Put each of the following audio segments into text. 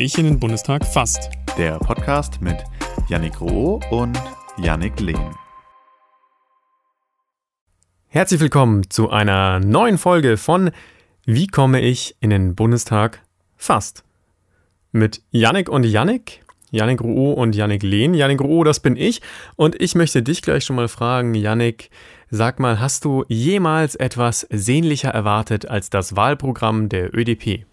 ich in den Bundestag fast? Der Podcast mit Yannick Roh und Yannick Lehn. Herzlich willkommen zu einer neuen Folge von Wie komme ich in den Bundestag fast? Mit Yannick und Yannick, Yannick Rouault und Yannick Lehn. Yannick Rouault, das bin ich. Und ich möchte dich gleich schon mal fragen, Yannick, sag mal, hast du jemals etwas sehnlicher erwartet als das Wahlprogramm der ÖDP?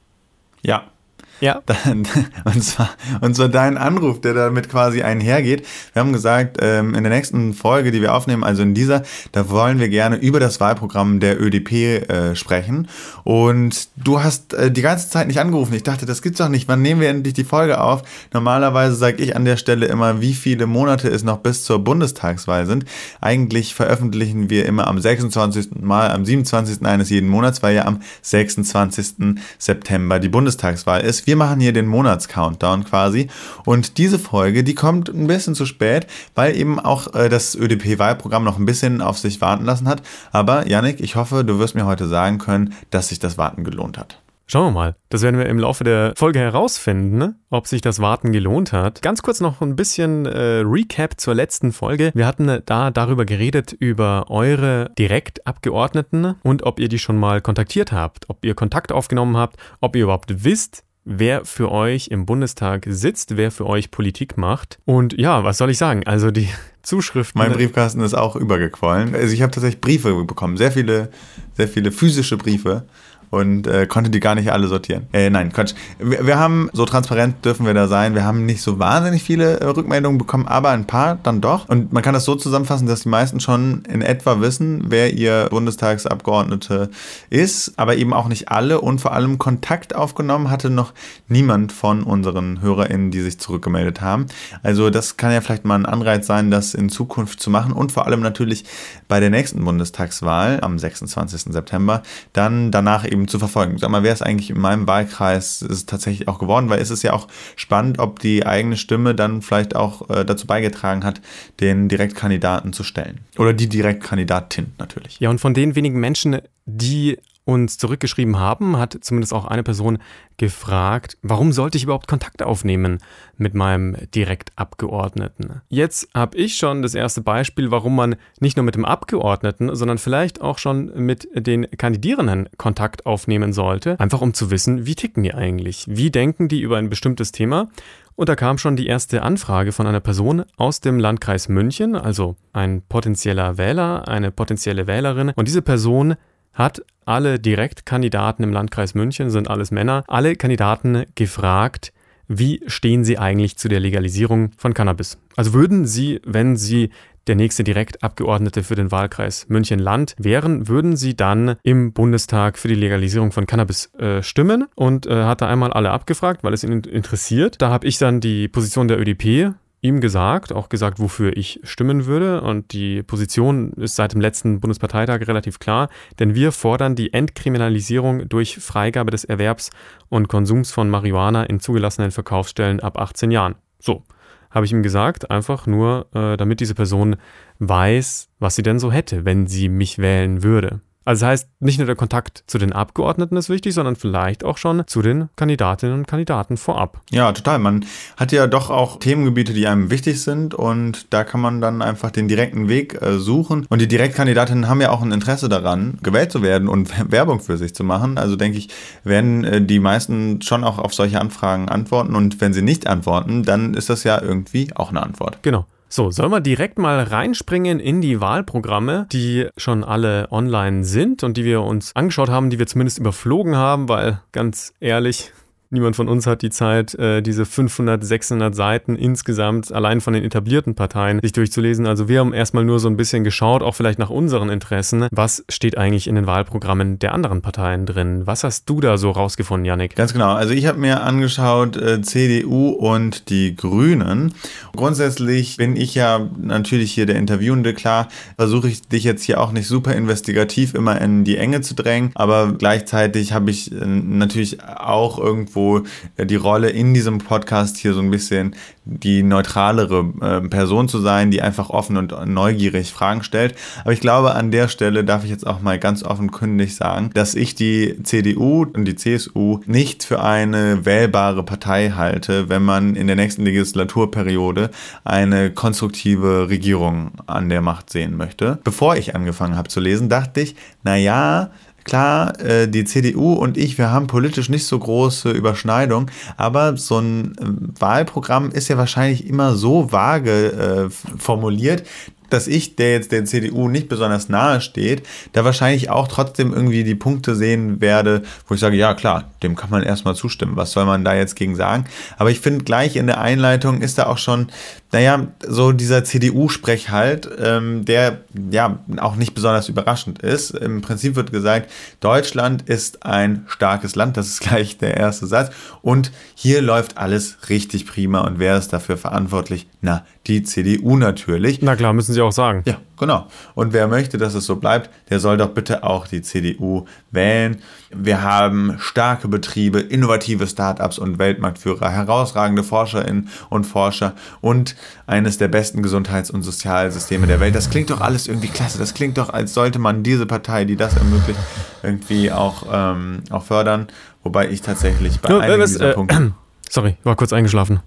Ja, ja. und, zwar, und zwar dein Anruf, der damit quasi einhergeht. Wir haben gesagt, ähm, in der nächsten Folge, die wir aufnehmen, also in dieser, da wollen wir gerne über das Wahlprogramm der ÖDP äh, sprechen. Und du hast äh, die ganze Zeit nicht angerufen. Ich dachte, das gibt's doch nicht. Wann nehmen wir endlich die Folge auf? Normalerweise sage ich an der Stelle immer, wie viele Monate es noch bis zur Bundestagswahl sind. Eigentlich veröffentlichen wir immer am 26. Mal, am 27. eines jeden Monats, weil ja am 26. September die Bundestagswahl ist wir machen hier den Monats-Countdown quasi. Und diese Folge, die kommt ein bisschen zu spät, weil eben auch äh, das ÖDP-Wahlprogramm noch ein bisschen auf sich warten lassen hat. Aber Yannick, ich hoffe, du wirst mir heute sagen können, dass sich das Warten gelohnt hat. Schauen wir mal. Das werden wir im Laufe der Folge herausfinden, ne? ob sich das Warten gelohnt hat. Ganz kurz noch ein bisschen äh, Recap zur letzten Folge. Wir hatten da darüber geredet, über eure Direktabgeordneten und ob ihr die schon mal kontaktiert habt, ob ihr Kontakt aufgenommen habt, ob ihr überhaupt wisst, wer für euch im Bundestag sitzt, wer für euch Politik macht. Und ja, was soll ich sagen? Also die Zuschriften. Mein Briefkasten ist auch übergequollen. Also ich habe tatsächlich Briefe bekommen, sehr viele, sehr viele physische Briefe und äh, konnte die gar nicht alle sortieren. Äh, nein, Quatsch. Wir, wir, haben, so transparent dürfen wir da sein, wir haben nicht so wahnsinnig viele äh, Rückmeldungen bekommen, aber ein paar dann doch. Und man kann das so zusammenfassen, dass die meisten schon in etwa wissen, wer ihr Bundestagsabgeordnete ist, aber eben auch nicht alle und vor allem Kontakt aufgenommen hatte noch niemand von unseren HörerInnen, die sich zurückgemeldet haben. Also das kann ja vielleicht mal ein Anreiz sein, das in Zukunft zu machen und vor allem natürlich bei der nächsten Bundestagswahl am 26. September dann danach eben eben zu verfolgen. Sag mal, wer ist eigentlich in meinem Wahlkreis ist tatsächlich auch geworden, weil es ist ja auch spannend, ob die eigene Stimme dann vielleicht auch äh, dazu beigetragen hat, den Direktkandidaten zu stellen. Oder die Direktkandidatin natürlich. Ja, und von den wenigen Menschen, die uns zurückgeschrieben haben, hat zumindest auch eine Person gefragt, warum sollte ich überhaupt Kontakt aufnehmen mit meinem Direktabgeordneten? Jetzt habe ich schon das erste Beispiel, warum man nicht nur mit dem Abgeordneten, sondern vielleicht auch schon mit den Kandidierenden Kontakt aufnehmen sollte, einfach um zu wissen, wie ticken die eigentlich? Wie denken die über ein bestimmtes Thema? Und da kam schon die erste Anfrage von einer Person aus dem Landkreis München, also ein potenzieller Wähler, eine potenzielle Wählerin. Und diese Person hat alle Direktkandidaten im Landkreis München, sind alles Männer, alle Kandidaten gefragt, wie stehen sie eigentlich zu der Legalisierung von Cannabis? Also würden sie, wenn sie der nächste Direktabgeordnete für den Wahlkreis München-Land wären, würden sie dann im Bundestag für die Legalisierung von Cannabis äh, stimmen und äh, hat da einmal alle abgefragt, weil es ihn interessiert. Da habe ich dann die Position der ÖDP ihm gesagt, auch gesagt, wofür ich stimmen würde. Und die Position ist seit dem letzten Bundesparteitag relativ klar, denn wir fordern die Entkriminalisierung durch Freigabe des Erwerbs und Konsums von Marihuana in zugelassenen Verkaufsstellen ab 18 Jahren. So, habe ich ihm gesagt, einfach nur, äh, damit diese Person weiß, was sie denn so hätte, wenn sie mich wählen würde. Also das heißt, nicht nur der Kontakt zu den Abgeordneten ist wichtig, sondern vielleicht auch schon zu den Kandidatinnen und Kandidaten vorab. Ja, total. Man hat ja doch auch Themengebiete, die einem wichtig sind und da kann man dann einfach den direkten Weg äh, suchen. Und die Direktkandidatinnen haben ja auch ein Interesse daran, gewählt zu werden und Werbung für sich zu machen. Also denke ich, werden äh, die meisten schon auch auf solche Anfragen antworten und wenn sie nicht antworten, dann ist das ja irgendwie auch eine Antwort. Genau. So, sollen wir direkt mal reinspringen in die Wahlprogramme, die schon alle online sind und die wir uns angeschaut haben, die wir zumindest überflogen haben, weil ganz ehrlich, Niemand von uns hat die Zeit, äh, diese 500, 600 Seiten insgesamt allein von den etablierten Parteien sich durchzulesen. Also wir haben erstmal nur so ein bisschen geschaut, auch vielleicht nach unseren Interessen. Was steht eigentlich in den Wahlprogrammen der anderen Parteien drin? Was hast du da so rausgefunden, Yannick? Ganz genau. Also ich habe mir angeschaut äh, CDU und die Grünen. Grundsätzlich bin ich ja natürlich hier der Interviewende. Klar, versuche ich dich jetzt hier auch nicht super investigativ immer in die Enge zu drängen, aber gleichzeitig habe ich äh, natürlich auch irgendwo irgendwo äh, die Rolle in diesem Podcast hier so ein bisschen die neutralere äh, Person zu sein, die einfach offen und neugierig Fragen stellt. Aber ich glaube, an der Stelle darf ich jetzt auch mal ganz offenkundig sagen, dass ich die CDU und die CSU nicht für eine wählbare Partei halte, wenn man in der nächsten Legislaturperiode eine konstruktive Regierung an der Macht sehen möchte. Bevor ich angefangen habe zu lesen, dachte ich, naja, Klar, äh, die CDU und ich, wir haben politisch nicht so große Überschneidungen, aber so ein äh, Wahlprogramm ist ja wahrscheinlich immer so vage äh, formuliert, dass ich, der jetzt der CDU nicht besonders nahe steht, da wahrscheinlich auch trotzdem irgendwie die Punkte sehen werde, wo ich sage, ja klar, dem kann man erstmal zustimmen. Was soll man da jetzt gegen sagen? Aber ich finde, gleich in der Einleitung ist da auch schon, naja, so dieser CDU-Sprech halt, ähm, der ja auch nicht besonders überraschend ist. Im Prinzip wird gesagt, Deutschland ist ein starkes Land, das ist gleich der erste Satz. Und hier läuft alles richtig prima. Und wer ist dafür verantwortlich? Na, die CDU natürlich. Na klar, müssen Sie auch sagen. Ja, genau. Und wer möchte, dass es so bleibt, der soll doch bitte auch die CDU wählen. Wir haben starke Betriebe, innovative Startups und Weltmarktführer, herausragende Forscherinnen und Forscher und eines der besten Gesundheits- und Sozialsysteme der Welt. Das klingt doch alles irgendwie klasse. Das klingt doch, als sollte man diese Partei, die das ermöglicht, irgendwie auch, ähm, auch fördern. Wobei ich tatsächlich bei Nur, einigen was, dieser äh, Punkte. Sorry, war kurz eingeschlafen.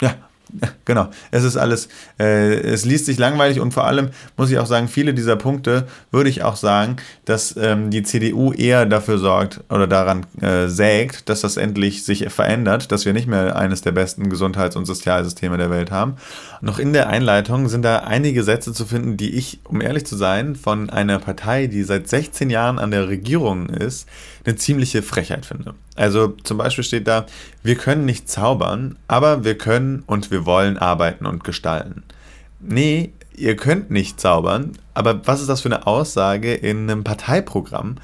Ja, Genau, es ist alles, äh, es liest sich langweilig und vor allem muss ich auch sagen, viele dieser Punkte würde ich auch sagen, dass ähm, die CDU eher dafür sorgt oder daran äh, sägt, dass das endlich sich verändert, dass wir nicht mehr eines der besten Gesundheits- und Sozialsysteme der Welt haben. Noch in der Einleitung sind da einige Sätze zu finden, die ich, um ehrlich zu sein, von einer Partei, die seit 16 Jahren an der Regierung ist, eine ziemliche Frechheit finde. Also zum Beispiel steht da, wir können nicht zaubern, aber wir können und wir wollen arbeiten und gestalten. Nee, ihr könnt nicht zaubern, aber was ist das für eine Aussage in einem Parteiprogramm?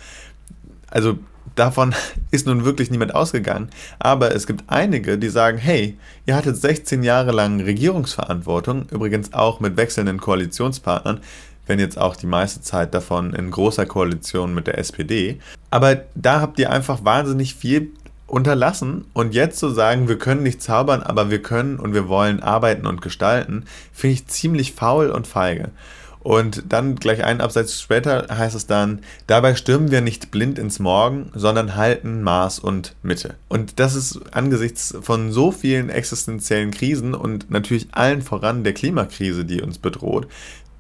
Also davon ist nun wirklich niemand ausgegangen, aber es gibt einige, die sagen, hey, ihr hattet 16 Jahre lang Regierungsverantwortung, übrigens auch mit wechselnden Koalitionspartnern, wenn jetzt auch die meiste Zeit davon in großer Koalition mit der SPD. Aber da habt ihr einfach wahnsinnig viel unterlassen und jetzt zu sagen, wir können nicht zaubern, aber wir können und wir wollen arbeiten und gestalten, finde ich ziemlich faul und feige. Und dann gleich einen Absatz später heißt es dann, dabei stürmen wir nicht blind ins Morgen, sondern halten Maß und Mitte. Und das ist angesichts von so vielen existenziellen Krisen und natürlich allen voran der Klimakrise, die uns bedroht,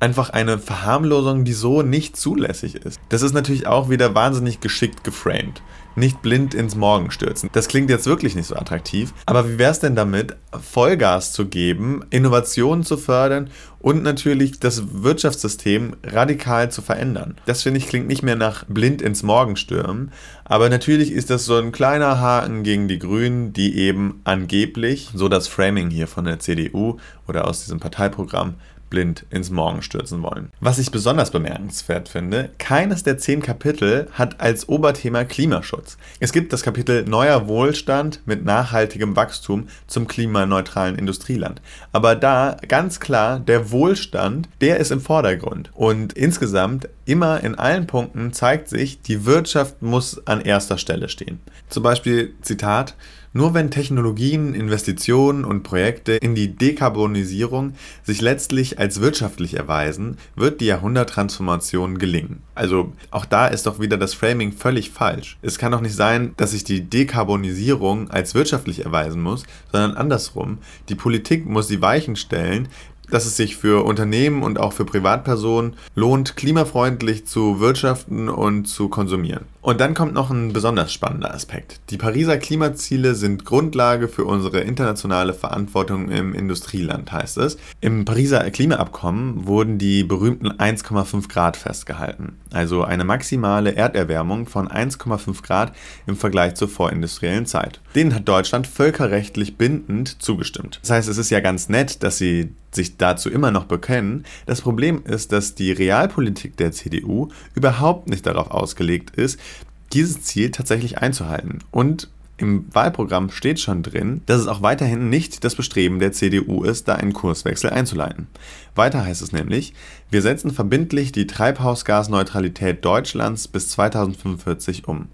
einfach eine Verharmlosung, die so nicht zulässig ist. Das ist natürlich auch wieder wahnsinnig geschickt geframed. Nicht blind ins Morgen stürzen. Das klingt jetzt wirklich nicht so attraktiv. Aber wie wäre es denn damit, Vollgas zu geben, Innovationen zu fördern und natürlich das Wirtschaftssystem radikal zu verändern? Das finde ich klingt nicht mehr nach blind ins Morgen stürmen. Aber natürlich ist das so ein kleiner Haken gegen die Grünen, die eben angeblich, so das Framing hier von der CDU oder aus diesem Parteiprogramm, blind ins Morgen stürzen wollen. Was ich besonders bemerkenswert finde, keines der zehn Kapitel hat als Oberthema Klimaschutz. Es gibt das Kapitel Neuer Wohlstand mit nachhaltigem Wachstum zum klimaneutralen Industrieland. Aber da ganz klar, der Wohlstand, der ist im Vordergrund. Und insgesamt immer in allen Punkten zeigt sich, die Wirtschaft muss an erster Stelle stehen. Zum Beispiel Zitat, nur wenn Technologien, Investitionen und Projekte in die Dekarbonisierung sich letztlich als wirtschaftlich erweisen, wird die Jahrhunderttransformation gelingen. Also auch da ist doch wieder das Framing völlig falsch. Es kann doch nicht sein, dass sich die Dekarbonisierung als wirtschaftlich erweisen muss, sondern andersrum. Die Politik muss die Weichen stellen, dass es sich für Unternehmen und auch für Privatpersonen lohnt, klimafreundlich zu wirtschaften und zu konsumieren. Und dann kommt noch ein besonders spannender Aspekt. Die Pariser Klimaziele sind Grundlage für unsere internationale Verantwortung im Industrieland, heißt es. Im Pariser Klimaabkommen wurden die berühmten 1,5 Grad festgehalten, also eine maximale Erderwärmung von 1,5 Grad im Vergleich zur vorindustriellen Zeit. Denen hat Deutschland völkerrechtlich bindend zugestimmt. Das heißt, es ist ja ganz nett, dass sie sich dazu immer noch bekennen. Das Problem ist, dass die Realpolitik der CDU überhaupt nicht darauf ausgelegt ist, dieses Ziel tatsächlich einzuhalten. Und im Wahlprogramm steht schon drin, dass es auch weiterhin nicht das Bestreben der CDU ist, da einen Kurswechsel einzuleiten. Weiter heißt es nämlich, wir setzen verbindlich die Treibhausgasneutralität Deutschlands bis 2045 um.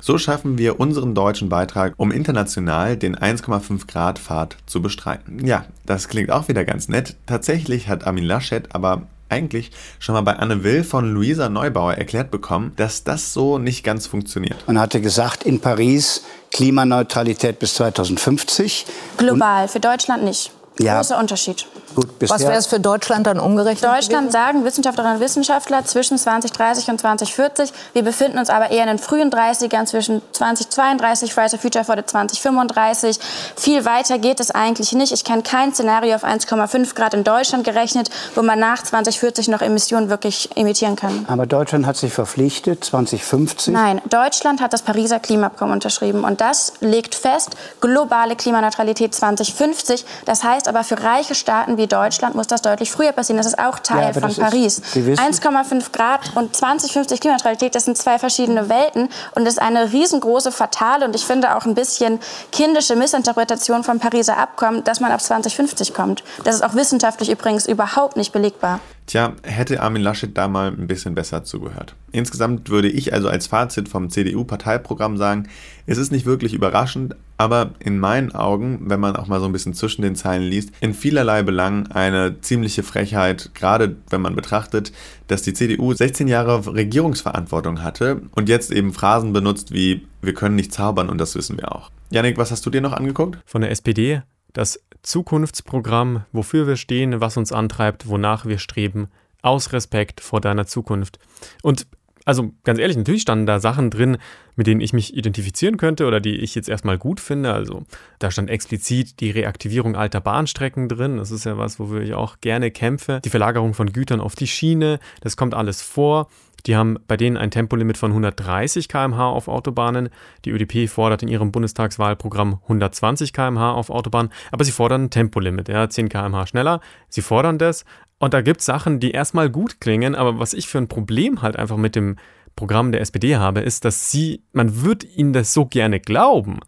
So schaffen wir unseren deutschen Beitrag, um international den 1,5 Grad Pfad zu bestreiten. Ja, das klingt auch wieder ganz nett. Tatsächlich hat Armin Laschet aber eigentlich schon mal bei Anne Will von Luisa Neubauer erklärt bekommen, dass das so nicht ganz funktioniert. Man hatte gesagt, in Paris Klimaneutralität bis 2050. Global, für Deutschland nicht. Ja. Großer Unterschied. Gut, Was wäre es für Deutschland dann umgerechnet? Deutschland gewesen? sagen Wissenschaftlerinnen und Wissenschaftler zwischen 2030 und 2040. Wir befinden uns aber eher in den frühen 30ern, zwischen 2032, Fridays for Future fordert 2035. Viel weiter geht es eigentlich nicht. Ich kenne kein Szenario auf 1,5 Grad in Deutschland gerechnet, wo man nach 2040 noch Emissionen wirklich emittieren kann. Aber Deutschland hat sich verpflichtet, 2050? Nein, Deutschland hat das Pariser Klimaabkommen unterschrieben. Und das legt fest, globale Klimaneutralität 2050. Das heißt aber für reiche Staaten wie wie Deutschland muss das deutlich früher passieren. Das ist auch Teil ja, von Paris. 1,5 Grad und 2050 Klimaneutralität, das sind zwei verschiedene Welten und das ist eine riesengroße, fatale und ich finde auch ein bisschen kindische Missinterpretation vom Pariser Abkommen, dass man auf 2050 kommt. Das ist auch wissenschaftlich übrigens überhaupt nicht belegbar. Tja, hätte Armin Laschet da mal ein bisschen besser zugehört. Insgesamt würde ich also als Fazit vom CDU-Parteiprogramm sagen, es ist nicht wirklich überraschend, aber in meinen Augen, wenn man auch mal so ein bisschen zwischen den Zeilen liest, in vielerlei Belangen eine ziemliche Frechheit, gerade wenn man betrachtet, dass die CDU 16 Jahre Regierungsverantwortung hatte und jetzt eben Phrasen benutzt wie wir können nicht zaubern und das wissen wir auch. Janik, was hast du dir noch angeguckt? Von der SPD das Zukunftsprogramm, wofür wir stehen, was uns antreibt, wonach wir streben, aus Respekt vor deiner Zukunft. Und also ganz ehrlich, natürlich standen da Sachen drin, mit denen ich mich identifizieren könnte oder die ich jetzt erstmal gut finde. Also da stand explizit die Reaktivierung alter Bahnstrecken drin. Das ist ja was, wofür ich auch gerne kämpfe. Die Verlagerung von Gütern auf die Schiene, das kommt alles vor. Die haben bei denen ein Tempolimit von 130 km/h auf Autobahnen. Die ÖDP fordert in ihrem Bundestagswahlprogramm 120 km/h auf Autobahnen, aber sie fordern ein Tempolimit, ja, 10 km/h schneller. Sie fordern das. Und da gibt es Sachen, die erstmal gut klingen, aber was ich für ein Problem halt einfach mit dem Programm der SPD habe, ist, dass sie, man wird ihnen das so gerne glauben,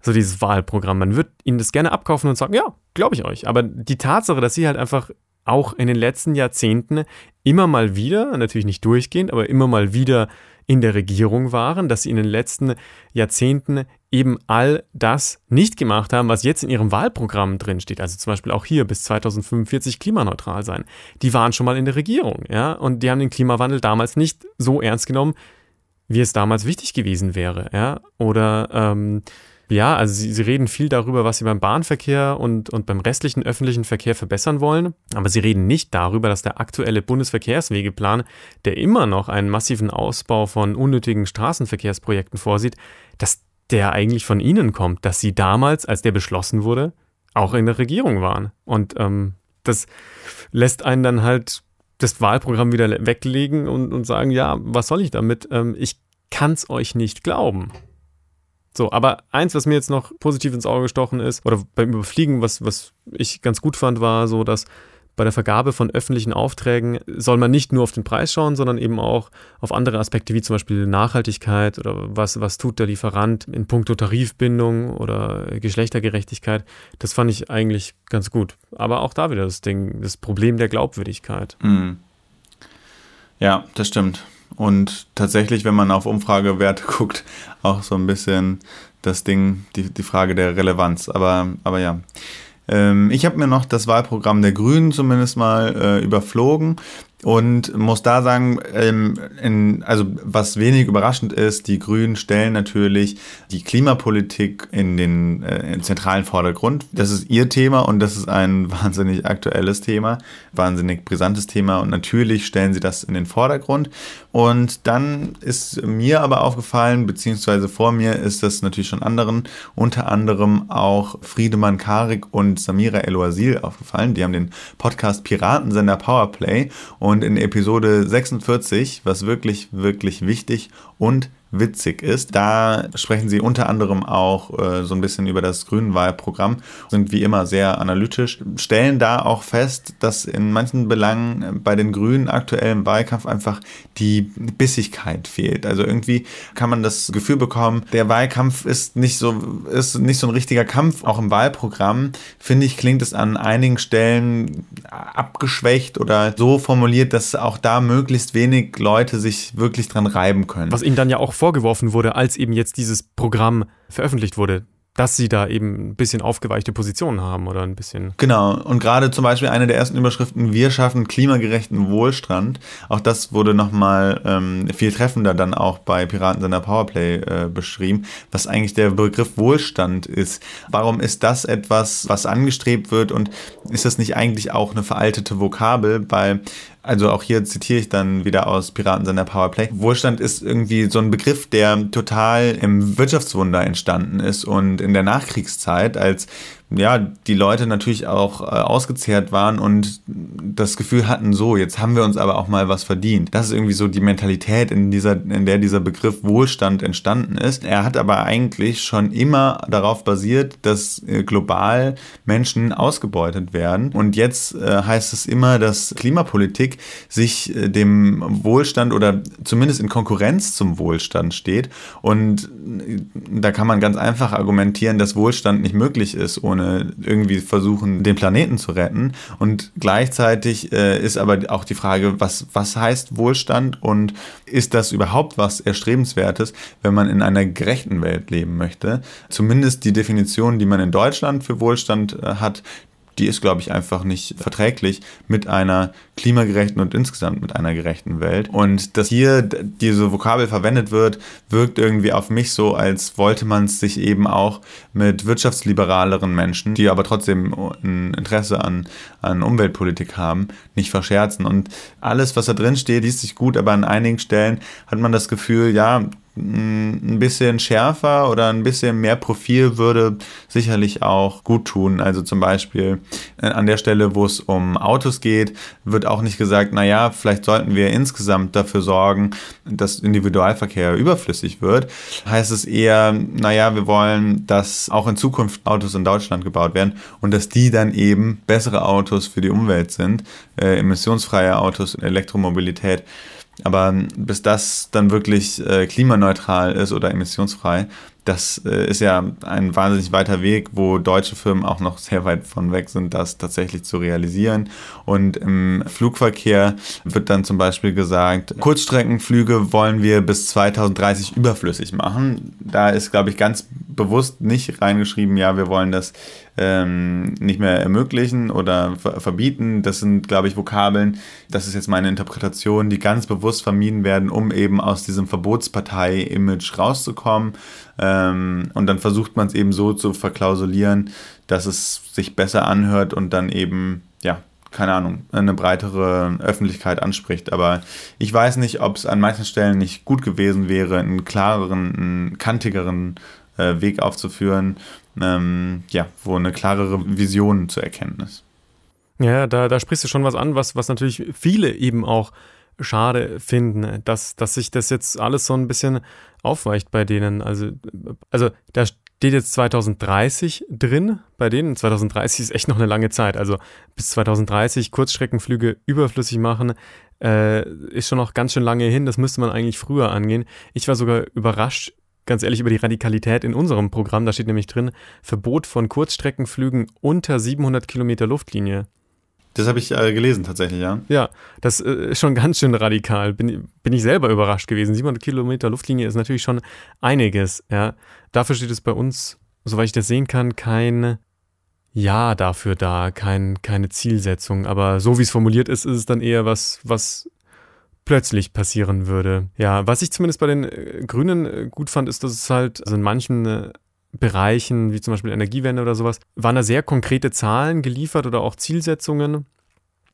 so dieses Wahlprogramm, man wird ihnen das gerne abkaufen und sagen, ja, glaube ich euch. Aber die Tatsache, dass sie halt einfach auch in den letzten Jahrzehnten immer mal wieder, natürlich nicht durchgehend, aber immer mal wieder in der Regierung waren, dass sie in den letzten Jahrzehnten eben all das nicht gemacht haben, was jetzt in ihrem Wahlprogramm drin steht. Also zum Beispiel auch hier bis 2045 klimaneutral sein. Die waren schon mal in der Regierung, ja, und die haben den Klimawandel damals nicht so ernst genommen, wie es damals wichtig gewesen wäre, ja. Oder ähm, ja, also sie, sie, reden viel darüber, was sie beim Bahnverkehr und, und beim restlichen öffentlichen Verkehr verbessern wollen, aber sie reden nicht darüber, dass der aktuelle Bundesverkehrswegeplan, der immer noch einen massiven Ausbau von unnötigen Straßenverkehrsprojekten vorsieht, dass der eigentlich von ihnen kommt, dass sie damals, als der beschlossen wurde, auch in der Regierung waren. Und ähm, das lässt einen dann halt das Wahlprogramm wieder weglegen und, und sagen, ja, was soll ich damit? Ähm, ich kann es euch nicht glauben. So, aber eins, was mir jetzt noch positiv ins Auge gestochen ist, oder beim Überfliegen, was, was ich ganz gut fand, war so, dass bei der Vergabe von öffentlichen Aufträgen soll man nicht nur auf den Preis schauen, sondern eben auch auf andere Aspekte wie zum Beispiel Nachhaltigkeit oder was, was tut der Lieferant in puncto Tarifbindung oder Geschlechtergerechtigkeit. Das fand ich eigentlich ganz gut. Aber auch da wieder das Ding, das Problem der Glaubwürdigkeit. Mhm. Ja, das stimmt. Und tatsächlich, wenn man auf Umfragewerte guckt, auch so ein bisschen das Ding, die, die Frage der Relevanz. Aber, aber ja. Ähm, ich habe mir noch das Wahlprogramm der Grünen zumindest mal äh, überflogen und muss da sagen, ähm, in, also was wenig überraschend ist, die Grünen stellen natürlich die Klimapolitik in den äh, zentralen Vordergrund. Das ist ihr Thema und das ist ein wahnsinnig aktuelles Thema, wahnsinnig brisantes Thema und natürlich stellen sie das in den Vordergrund. Und dann ist mir aber aufgefallen, beziehungsweise vor mir ist das natürlich schon anderen, unter anderem auch Friedemann Karik und Samira El-Oasil aufgefallen. Die haben den Podcast Piratensender Powerplay und und in Episode 46, was wirklich, wirklich wichtig und witzig ist. Da sprechen sie unter anderem auch äh, so ein bisschen über das Grünenwahlprogramm, sind wie immer sehr analytisch, stellen da auch fest, dass in manchen Belangen bei den Grünen aktuell im Wahlkampf einfach die Bissigkeit fehlt. Also irgendwie kann man das Gefühl bekommen, der Wahlkampf ist nicht so, ist nicht so ein richtiger Kampf. Auch im Wahlprogramm, finde ich, klingt es an einigen Stellen abgeschwächt oder so formuliert, dass auch da möglichst wenig Leute sich wirklich dran reiben können. Was ihnen dann ja auch vorgeworfen wurde, als eben jetzt dieses Programm veröffentlicht wurde dass sie da eben ein bisschen aufgeweichte Positionen haben oder ein bisschen. Genau, und gerade zum Beispiel eine der ersten Überschriften, wir schaffen klimagerechten Wohlstand, auch das wurde nochmal ähm, viel treffender dann auch bei Piraten seiner Powerplay äh, beschrieben, was eigentlich der Begriff Wohlstand ist. Warum ist das etwas, was angestrebt wird und ist das nicht eigentlich auch eine veraltete Vokabel, weil also auch hier zitiere ich dann wieder aus Piraten seiner Powerplay. Wohlstand ist irgendwie so ein Begriff, der total im Wirtschaftswunder entstanden ist und in der Nachkriegszeit, als ja, die Leute natürlich auch äh, ausgezehrt waren und das Gefühl hatten, so, jetzt haben wir uns aber auch mal was verdient. Das ist irgendwie so die Mentalität, in, dieser, in der dieser Begriff Wohlstand entstanden ist. Er hat aber eigentlich schon immer darauf basiert, dass äh, global Menschen ausgebeutet werden. Und jetzt äh, heißt es immer, dass Klimapolitik sich äh, dem Wohlstand oder zumindest in Konkurrenz zum Wohlstand steht. Und äh, da kann man ganz einfach argumentieren, dass Wohlstand nicht möglich ist ohne ohne irgendwie versuchen, den Planeten zu retten. Und gleichzeitig äh, ist aber auch die Frage, was, was heißt Wohlstand und ist das überhaupt was Erstrebenswertes, wenn man in einer gerechten Welt leben möchte? Zumindest die Definition, die man in Deutschland für Wohlstand äh, hat, die ist, glaube ich, einfach nicht verträglich mit einer klimagerechten und insgesamt mit einer gerechten Welt. Und dass hier diese Vokabel verwendet wird, wirkt irgendwie auf mich so, als wollte man es sich eben auch mit wirtschaftsliberaleren Menschen, die aber trotzdem ein Interesse an, an Umweltpolitik haben, nicht verscherzen. Und alles, was da drin steht, liest sich gut, aber an einigen Stellen hat man das Gefühl, ja, ein bisschen schärfer oder ein bisschen mehr Profil würde sicherlich auch gut tun. Also zum Beispiel äh, an der Stelle, wo es um Autos geht, wird auch nicht gesagt, naja, vielleicht sollten wir insgesamt dafür sorgen, dass Individualverkehr überflüssig wird. Heißt es eher, naja, wir wollen, dass auch in Zukunft Autos in Deutschland gebaut werden und dass die dann eben bessere Autos für die Umwelt sind, äh, emissionsfreie Autos, Elektromobilität. Aber bis das dann wirklich äh, klimaneutral ist oder emissionsfrei, das äh, ist ja ein wahnsinnig weiter Weg, wo deutsche Firmen auch noch sehr weit von weg sind, das tatsächlich zu realisieren. Und im Flugverkehr wird dann zum Beispiel gesagt, Kurzstreckenflüge wollen wir bis 2030 überflüssig machen. Da ist, glaube ich, ganz bewusst nicht reingeschrieben, ja, wir wollen das ähm, nicht mehr ermöglichen oder ver verbieten. Das sind, glaube ich, Vokabeln, das ist jetzt meine Interpretation, die ganz bewusst vermieden werden, um eben aus diesem Verbotspartei-Image rauszukommen. Ähm, und dann versucht man es eben so zu verklausulieren, dass es sich besser anhört und dann eben, ja, keine Ahnung, eine breitere Öffentlichkeit anspricht. Aber ich weiß nicht, ob es an manchen Stellen nicht gut gewesen wäre, einen klareren, einen kantigeren äh, Weg aufzuführen, ähm, ja, wo eine klarere Vision zu erkennen ist. Ja, da, da sprichst du schon was an, was, was natürlich viele eben auch schade finden, dass, dass sich das jetzt alles so ein bisschen aufweicht bei denen. Also, also da steht jetzt 2030 drin bei denen. 2030 ist echt noch eine lange Zeit. Also bis 2030 Kurzstreckenflüge überflüssig machen, äh, ist schon noch ganz schön lange hin. Das müsste man eigentlich früher angehen. Ich war sogar überrascht, ganz ehrlich, über die Radikalität in unserem Programm. Da steht nämlich drin, Verbot von Kurzstreckenflügen unter 700 Kilometer Luftlinie. Das habe ich äh, gelesen tatsächlich, ja. Ja, das äh, ist schon ganz schön radikal. Bin, bin ich selber überrascht gewesen. 700 Kilometer Luftlinie ist natürlich schon einiges, ja. Dafür steht es bei uns, soweit ich das sehen kann, kein Ja dafür da, kein, keine Zielsetzung. Aber so wie es formuliert ist, ist es dann eher was, was plötzlich passieren würde. Ja, was ich zumindest bei den äh, Grünen äh, gut fand, ist, dass es halt also in manchen äh, Bereichen, wie zum Beispiel Energiewende oder sowas, waren da sehr konkrete Zahlen geliefert oder auch Zielsetzungen.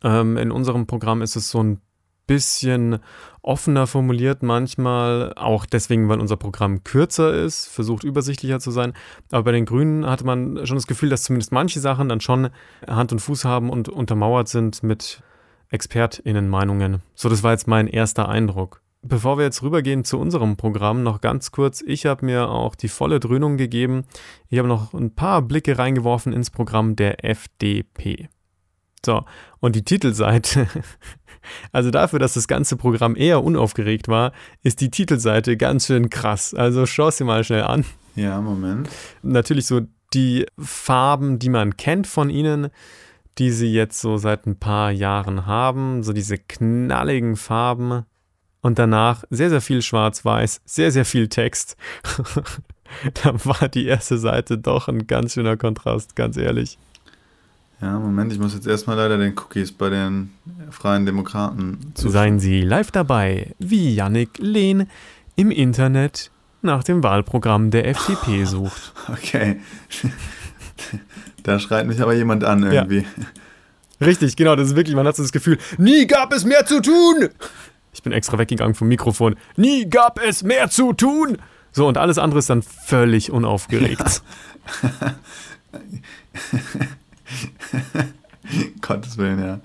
Ähm, in unserem Programm ist es so ein bisschen offener formuliert manchmal, auch deswegen, weil unser Programm kürzer ist, versucht übersichtlicher zu sein. Aber bei den Grünen hatte man schon das Gefühl, dass zumindest manche Sachen dann schon Hand und Fuß haben und untermauert sind mit ExpertInnen-Meinungen. So, das war jetzt mein erster Eindruck. Bevor wir jetzt rübergehen zu unserem Programm, noch ganz kurz. Ich habe mir auch die volle Dröhnung gegeben. Ich habe noch ein paar Blicke reingeworfen ins Programm der FDP. So, und die Titelseite, also dafür, dass das ganze Programm eher unaufgeregt war, ist die Titelseite ganz schön krass. Also schau sie mal schnell an. Ja, Moment. Natürlich so die Farben, die man kennt von ihnen, die sie jetzt so seit ein paar Jahren haben. So diese knalligen Farben und danach sehr, sehr viel Schwarz-Weiß, sehr, sehr viel Text. da war die erste Seite doch ein ganz schöner Kontrast, ganz ehrlich. Ja, Moment, ich muss jetzt erstmal leider den Cookies bei den Freien Demokraten zu. Seien Sie live dabei, wie Yannick Lehn im Internet nach dem Wahlprogramm der FDP sucht. Okay. Da schreit mich aber jemand an irgendwie. Ja. Richtig, genau, das ist wirklich, man hat so das Gefühl, nie gab es mehr zu tun. Ich bin extra weggegangen vom Mikrofon. Nie gab es mehr zu tun. So, und alles andere ist dann völlig unaufgeregt. Ja. Gottes Willen, ja.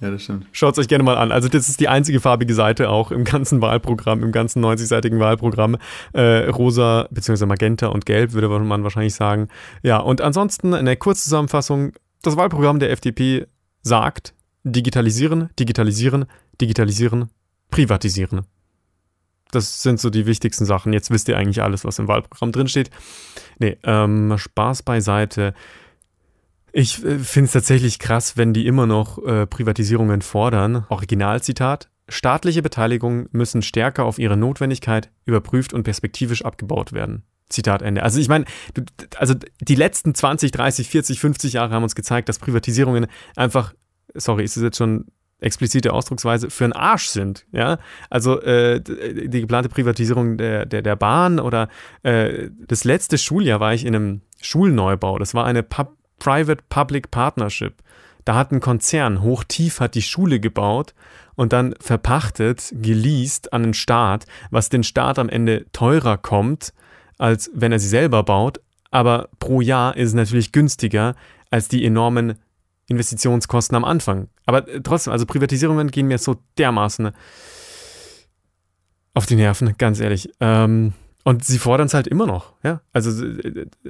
Ja, das stimmt. Schaut es euch gerne mal an. Also, das ist die einzige farbige Seite auch im ganzen Wahlprogramm, im ganzen 90-seitigen Wahlprogramm. Äh, rosa bzw. Magenta und Gelb, würde man wahrscheinlich sagen. Ja, und ansonsten eine Kurzzusammenfassung. Das Wahlprogramm der FDP sagt: digitalisieren, digitalisieren, digitalisieren, privatisieren. Das sind so die wichtigsten Sachen. Jetzt wisst ihr eigentlich alles, was im Wahlprogramm drinsteht. Nee, ähm, Spaß beiseite. Ich äh, finde es tatsächlich krass, wenn die immer noch äh, Privatisierungen fordern. Originalzitat. Staatliche Beteiligungen müssen stärker auf ihre Notwendigkeit überprüft und perspektivisch abgebaut werden. Zitat Ende. Also ich meine, also die letzten 20, 30, 40, 50 Jahre haben uns gezeigt, dass Privatisierungen einfach, sorry, ist das jetzt schon explizite Ausdrucksweise, für einen Arsch sind. Ja? Also äh, die geplante Privatisierung der, der, der Bahn oder äh, das letzte Schuljahr war ich in einem Schulneubau. Das war eine Pub Private-Public Partnership. Da hat ein Konzern hochtief hat die Schule gebaut und dann verpachtet, geleast an den Staat, was den Staat am Ende teurer kommt, als wenn er sie selber baut. Aber pro Jahr ist es natürlich günstiger als die enormen Investitionskosten am Anfang. Aber äh, trotzdem, also Privatisierungen gehen mir so dermaßen auf die Nerven, ganz ehrlich. Ähm, und sie fordern es halt immer noch, ja. Also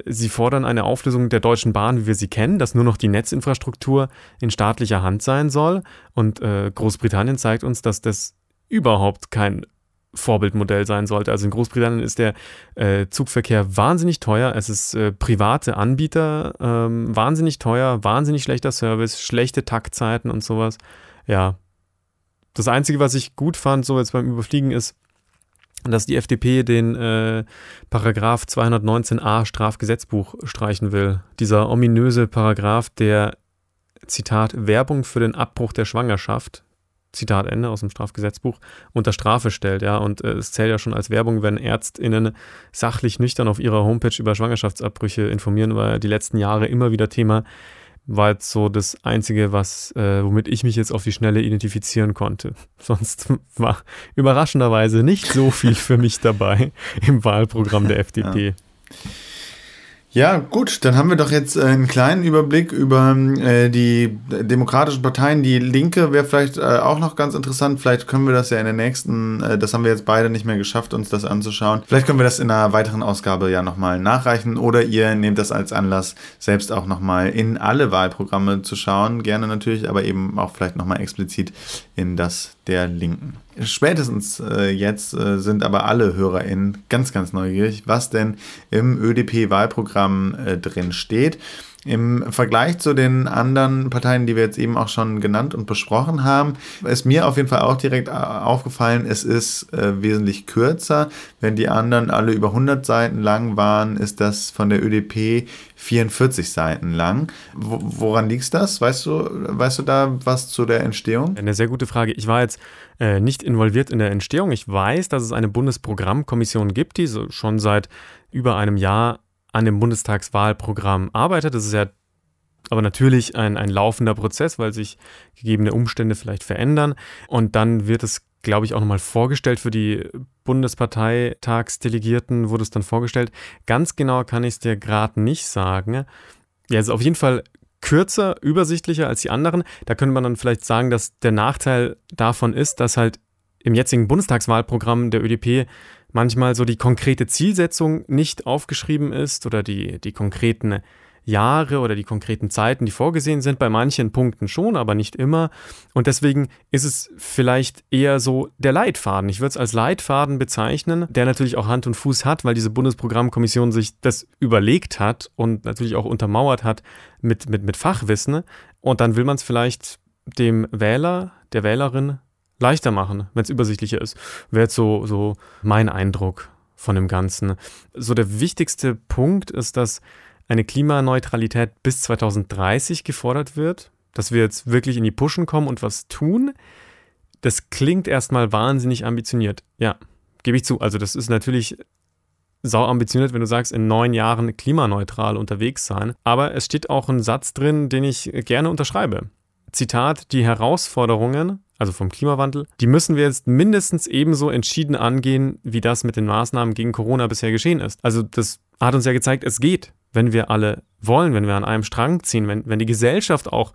sie fordern eine Auflösung der Deutschen Bahn, wie wir sie kennen, dass nur noch die Netzinfrastruktur in staatlicher Hand sein soll. Und äh, Großbritannien zeigt uns, dass das überhaupt kein Vorbildmodell sein sollte. Also in Großbritannien ist der äh, Zugverkehr wahnsinnig teuer. Es ist äh, private Anbieter, ähm, wahnsinnig teuer, wahnsinnig schlechter Service, schlechte Taktzeiten und sowas. Ja. Das Einzige, was ich gut fand, so jetzt beim Überfliegen, ist, dass die FDP den äh, Paragraph 219a Strafgesetzbuch streichen will. Dieser ominöse Paragraph, der Zitat Werbung für den Abbruch der Schwangerschaft Zitat Ende aus dem Strafgesetzbuch unter Strafe stellt, ja, und äh, es zählt ja schon als Werbung, wenn ÄrztInnen sachlich nüchtern auf ihrer Homepage über Schwangerschaftsabbrüche informieren, war die letzten Jahre immer wieder Thema war jetzt so das Einzige, was, äh, womit ich mich jetzt auf die Schnelle identifizieren konnte. Sonst war überraschenderweise nicht so viel für mich dabei im Wahlprogramm der FDP. Ja. Ja, gut, dann haben wir doch jetzt einen kleinen Überblick über äh, die demokratischen Parteien. Die Linke wäre vielleicht äh, auch noch ganz interessant. Vielleicht können wir das ja in der nächsten, äh, das haben wir jetzt beide nicht mehr geschafft, uns das anzuschauen. Vielleicht können wir das in einer weiteren Ausgabe ja nochmal nachreichen oder ihr nehmt das als Anlass, selbst auch nochmal in alle Wahlprogramme zu schauen. Gerne natürlich, aber eben auch vielleicht nochmal explizit in das der Linken. Spätestens äh, jetzt äh, sind aber alle HörerInnen ganz, ganz neugierig, was denn im ÖDP-Wahlprogramm äh, drin steht. Im Vergleich zu den anderen Parteien, die wir jetzt eben auch schon genannt und besprochen haben, ist mir auf jeden Fall auch direkt äh, aufgefallen, es ist äh, wesentlich kürzer. Wenn die anderen alle über 100 Seiten lang waren, ist das von der ÖDP 44 Seiten lang. Wo, woran liegt das? Weißt du, weißt du da was zu der Entstehung? Eine sehr gute Frage. Ich war jetzt äh, nicht involviert in der Entstehung. Ich weiß, dass es eine Bundesprogrammkommission gibt, die so schon seit über einem Jahr an dem Bundestagswahlprogramm arbeitet. Das ist ja aber natürlich ein, ein laufender Prozess, weil sich gegebene Umstände vielleicht verändern. Und dann wird es, glaube ich, auch nochmal vorgestellt für die Bundesparteitagsdelegierten, wurde es dann vorgestellt. Ganz genau kann ich es dir gerade nicht sagen. Ja, es ist auf jeden Fall kürzer, übersichtlicher als die anderen. Da könnte man dann vielleicht sagen, dass der Nachteil davon ist, dass halt im jetzigen Bundestagswahlprogramm der ÖDP manchmal so die konkrete Zielsetzung nicht aufgeschrieben ist oder die, die konkreten Jahre oder die konkreten Zeiten, die vorgesehen sind, bei manchen Punkten schon, aber nicht immer. Und deswegen ist es vielleicht eher so der Leitfaden. Ich würde es als Leitfaden bezeichnen, der natürlich auch Hand und Fuß hat, weil diese Bundesprogrammkommission sich das überlegt hat und natürlich auch untermauert hat mit, mit, mit Fachwissen. Und dann will man es vielleicht dem Wähler, der Wählerin leichter machen, wenn es übersichtlicher ist. Wäre jetzt so, so mein Eindruck von dem Ganzen. So der wichtigste Punkt ist, dass eine Klimaneutralität bis 2030 gefordert wird, dass wir jetzt wirklich in die Pushen kommen und was tun. Das klingt erstmal wahnsinnig ambitioniert. Ja, gebe ich zu. Also das ist natürlich sau ambitioniert, wenn du sagst, in neun Jahren klimaneutral unterwegs sein. Aber es steht auch ein Satz drin, den ich gerne unterschreibe. Zitat, die Herausforderungen, also vom Klimawandel, die müssen wir jetzt mindestens ebenso entschieden angehen, wie das mit den Maßnahmen gegen Corona bisher geschehen ist. Also das hat uns ja gezeigt, es geht, wenn wir alle wollen, wenn wir an einem Strang ziehen, wenn, wenn die Gesellschaft auch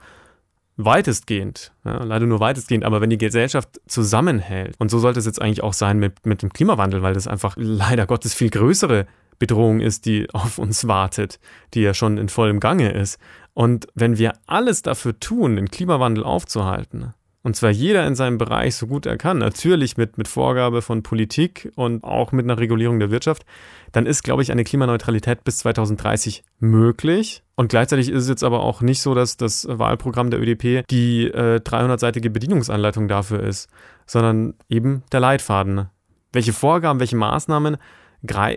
weitestgehend, ja, leider nur weitestgehend, aber wenn die Gesellschaft zusammenhält, und so sollte es jetzt eigentlich auch sein mit, mit dem Klimawandel, weil das einfach leider Gottes viel größere Bedrohung ist, die auf uns wartet, die ja schon in vollem Gange ist. Und wenn wir alles dafür tun, den Klimawandel aufzuhalten, und zwar jeder in seinem Bereich so gut er kann, natürlich mit, mit Vorgabe von Politik und auch mit einer Regulierung der Wirtschaft, dann ist, glaube ich, eine Klimaneutralität bis 2030 möglich. Und gleichzeitig ist es jetzt aber auch nicht so, dass das Wahlprogramm der ÖDP die äh, 300-seitige Bedienungsanleitung dafür ist, sondern eben der Leitfaden. Welche Vorgaben, welche Maßnahmen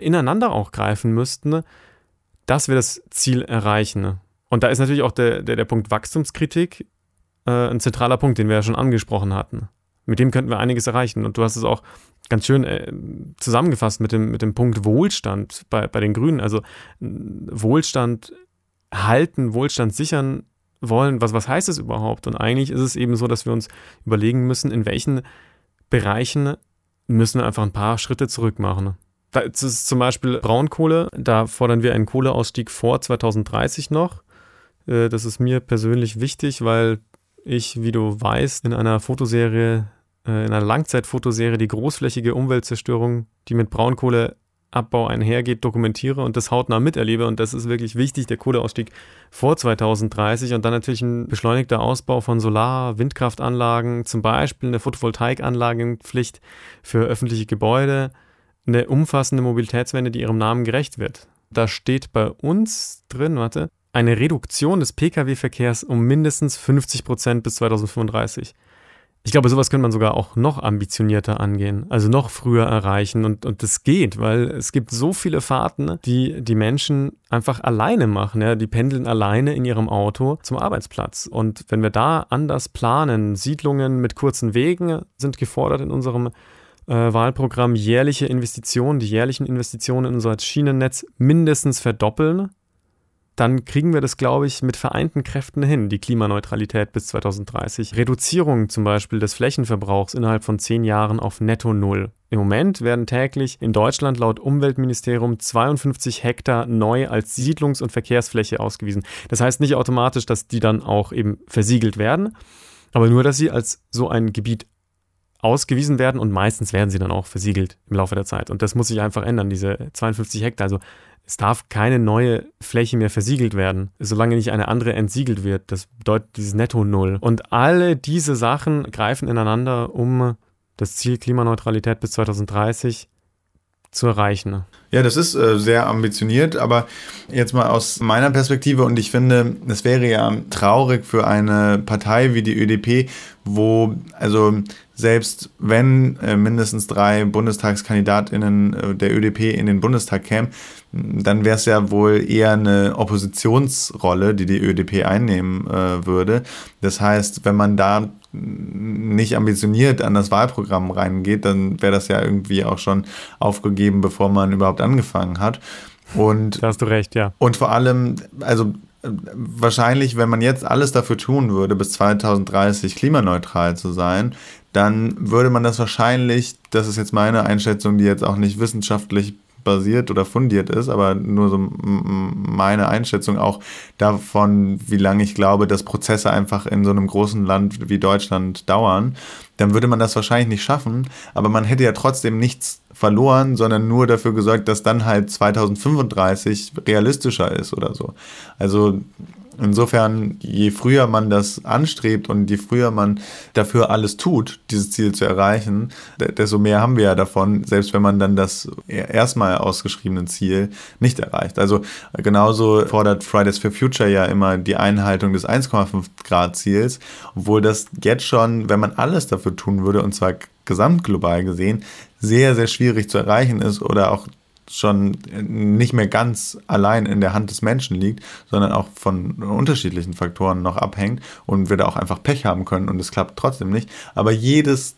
ineinander auch greifen müssten, dass wir das Ziel erreichen. Und da ist natürlich auch der, der, der Punkt Wachstumskritik äh, ein zentraler Punkt, den wir ja schon angesprochen hatten. Mit dem könnten wir einiges erreichen. Und du hast es auch ganz schön äh, zusammengefasst mit dem, mit dem Punkt Wohlstand bei, bei den Grünen. Also Wohlstand halten, Wohlstand sichern wollen. Was, was heißt es überhaupt? Und eigentlich ist es eben so, dass wir uns überlegen müssen, in welchen Bereichen müssen wir einfach ein paar Schritte zurück machen. Das ist zum Beispiel Braunkohle. Da fordern wir einen Kohleausstieg vor 2030 noch. Äh, das ist mir persönlich wichtig, weil ich, wie du weißt, in einer Fotoserie, äh, in einer Langzeitfotoserie die großflächige Umweltzerstörung, die mit Braunkohleabbau einhergeht, dokumentiere und das hautnah miterlebe. Und das ist wirklich wichtig, der Kohleausstieg vor 2030 und dann natürlich ein beschleunigter Ausbau von Solar-, Windkraftanlagen, zum Beispiel eine Photovoltaikanlagenpflicht für öffentliche Gebäude, eine umfassende Mobilitätswende, die ihrem Namen gerecht wird. Da steht bei uns drin, warte, eine Reduktion des Pkw-Verkehrs um mindestens 50 Prozent bis 2035. Ich glaube, sowas könnte man sogar auch noch ambitionierter angehen, also noch früher erreichen. Und, und das geht, weil es gibt so viele Fahrten, die die Menschen einfach alleine machen. Ja? Die pendeln alleine in ihrem Auto zum Arbeitsplatz. Und wenn wir da anders planen, Siedlungen mit kurzen Wegen sind gefordert in unserem äh, Wahlprogramm, jährliche Investitionen, die jährlichen Investitionen in unser Schienennetz mindestens verdoppeln dann kriegen wir das, glaube ich, mit vereinten Kräften hin, die Klimaneutralität bis 2030. Reduzierung zum Beispiel des Flächenverbrauchs innerhalb von zehn Jahren auf netto Null. Im Moment werden täglich in Deutschland laut Umweltministerium 52 Hektar neu als Siedlungs- und Verkehrsfläche ausgewiesen. Das heißt nicht automatisch, dass die dann auch eben versiegelt werden, aber nur, dass sie als so ein Gebiet ausgewiesen werden und meistens werden sie dann auch versiegelt im Laufe der Zeit. Und das muss sich einfach ändern, diese 52 Hektar. Also es darf keine neue Fläche mehr versiegelt werden, solange nicht eine andere entsiegelt wird. Das bedeutet dieses Netto Null. Und alle diese Sachen greifen ineinander, um das Ziel Klimaneutralität bis 2030 zu erreichen. Ja, das ist äh, sehr ambitioniert, aber jetzt mal aus meiner Perspektive und ich finde, es wäre ja traurig für eine Partei wie die ÖDP, wo also selbst wenn äh, mindestens drei Bundestagskandidatinnen äh, der ÖDP in den Bundestag kämen, dann wäre es ja wohl eher eine Oppositionsrolle, die die ÖDP einnehmen äh, würde. Das heißt, wenn man da nicht ambitioniert an das Wahlprogramm reingeht, dann wäre das ja irgendwie auch schon aufgegeben, bevor man überhaupt angefangen hat. Und da hast du recht, ja. Und vor allem, also wahrscheinlich, wenn man jetzt alles dafür tun würde, bis 2030 klimaneutral zu sein, dann würde man das wahrscheinlich, das ist jetzt meine Einschätzung, die jetzt auch nicht wissenschaftlich basiert oder fundiert ist, aber nur so meine Einschätzung auch davon, wie lange ich glaube, dass Prozesse einfach in so einem großen Land wie Deutschland dauern, dann würde man das wahrscheinlich nicht schaffen, aber man hätte ja trotzdem nichts verloren, sondern nur dafür gesorgt, dass dann halt 2035 realistischer ist oder so. Also Insofern, je früher man das anstrebt und je früher man dafür alles tut, dieses Ziel zu erreichen, desto mehr haben wir ja davon, selbst wenn man dann das erstmal ausgeschriebene Ziel nicht erreicht. Also genauso fordert Fridays for Future ja immer die Einhaltung des 1,5 Grad Ziels, obwohl das jetzt schon, wenn man alles dafür tun würde, und zwar gesamtglobal gesehen, sehr, sehr schwierig zu erreichen ist oder auch schon nicht mehr ganz allein in der Hand des Menschen liegt, sondern auch von unterschiedlichen Faktoren noch abhängt und wir da auch einfach Pech haben können und es klappt trotzdem nicht. Aber jedes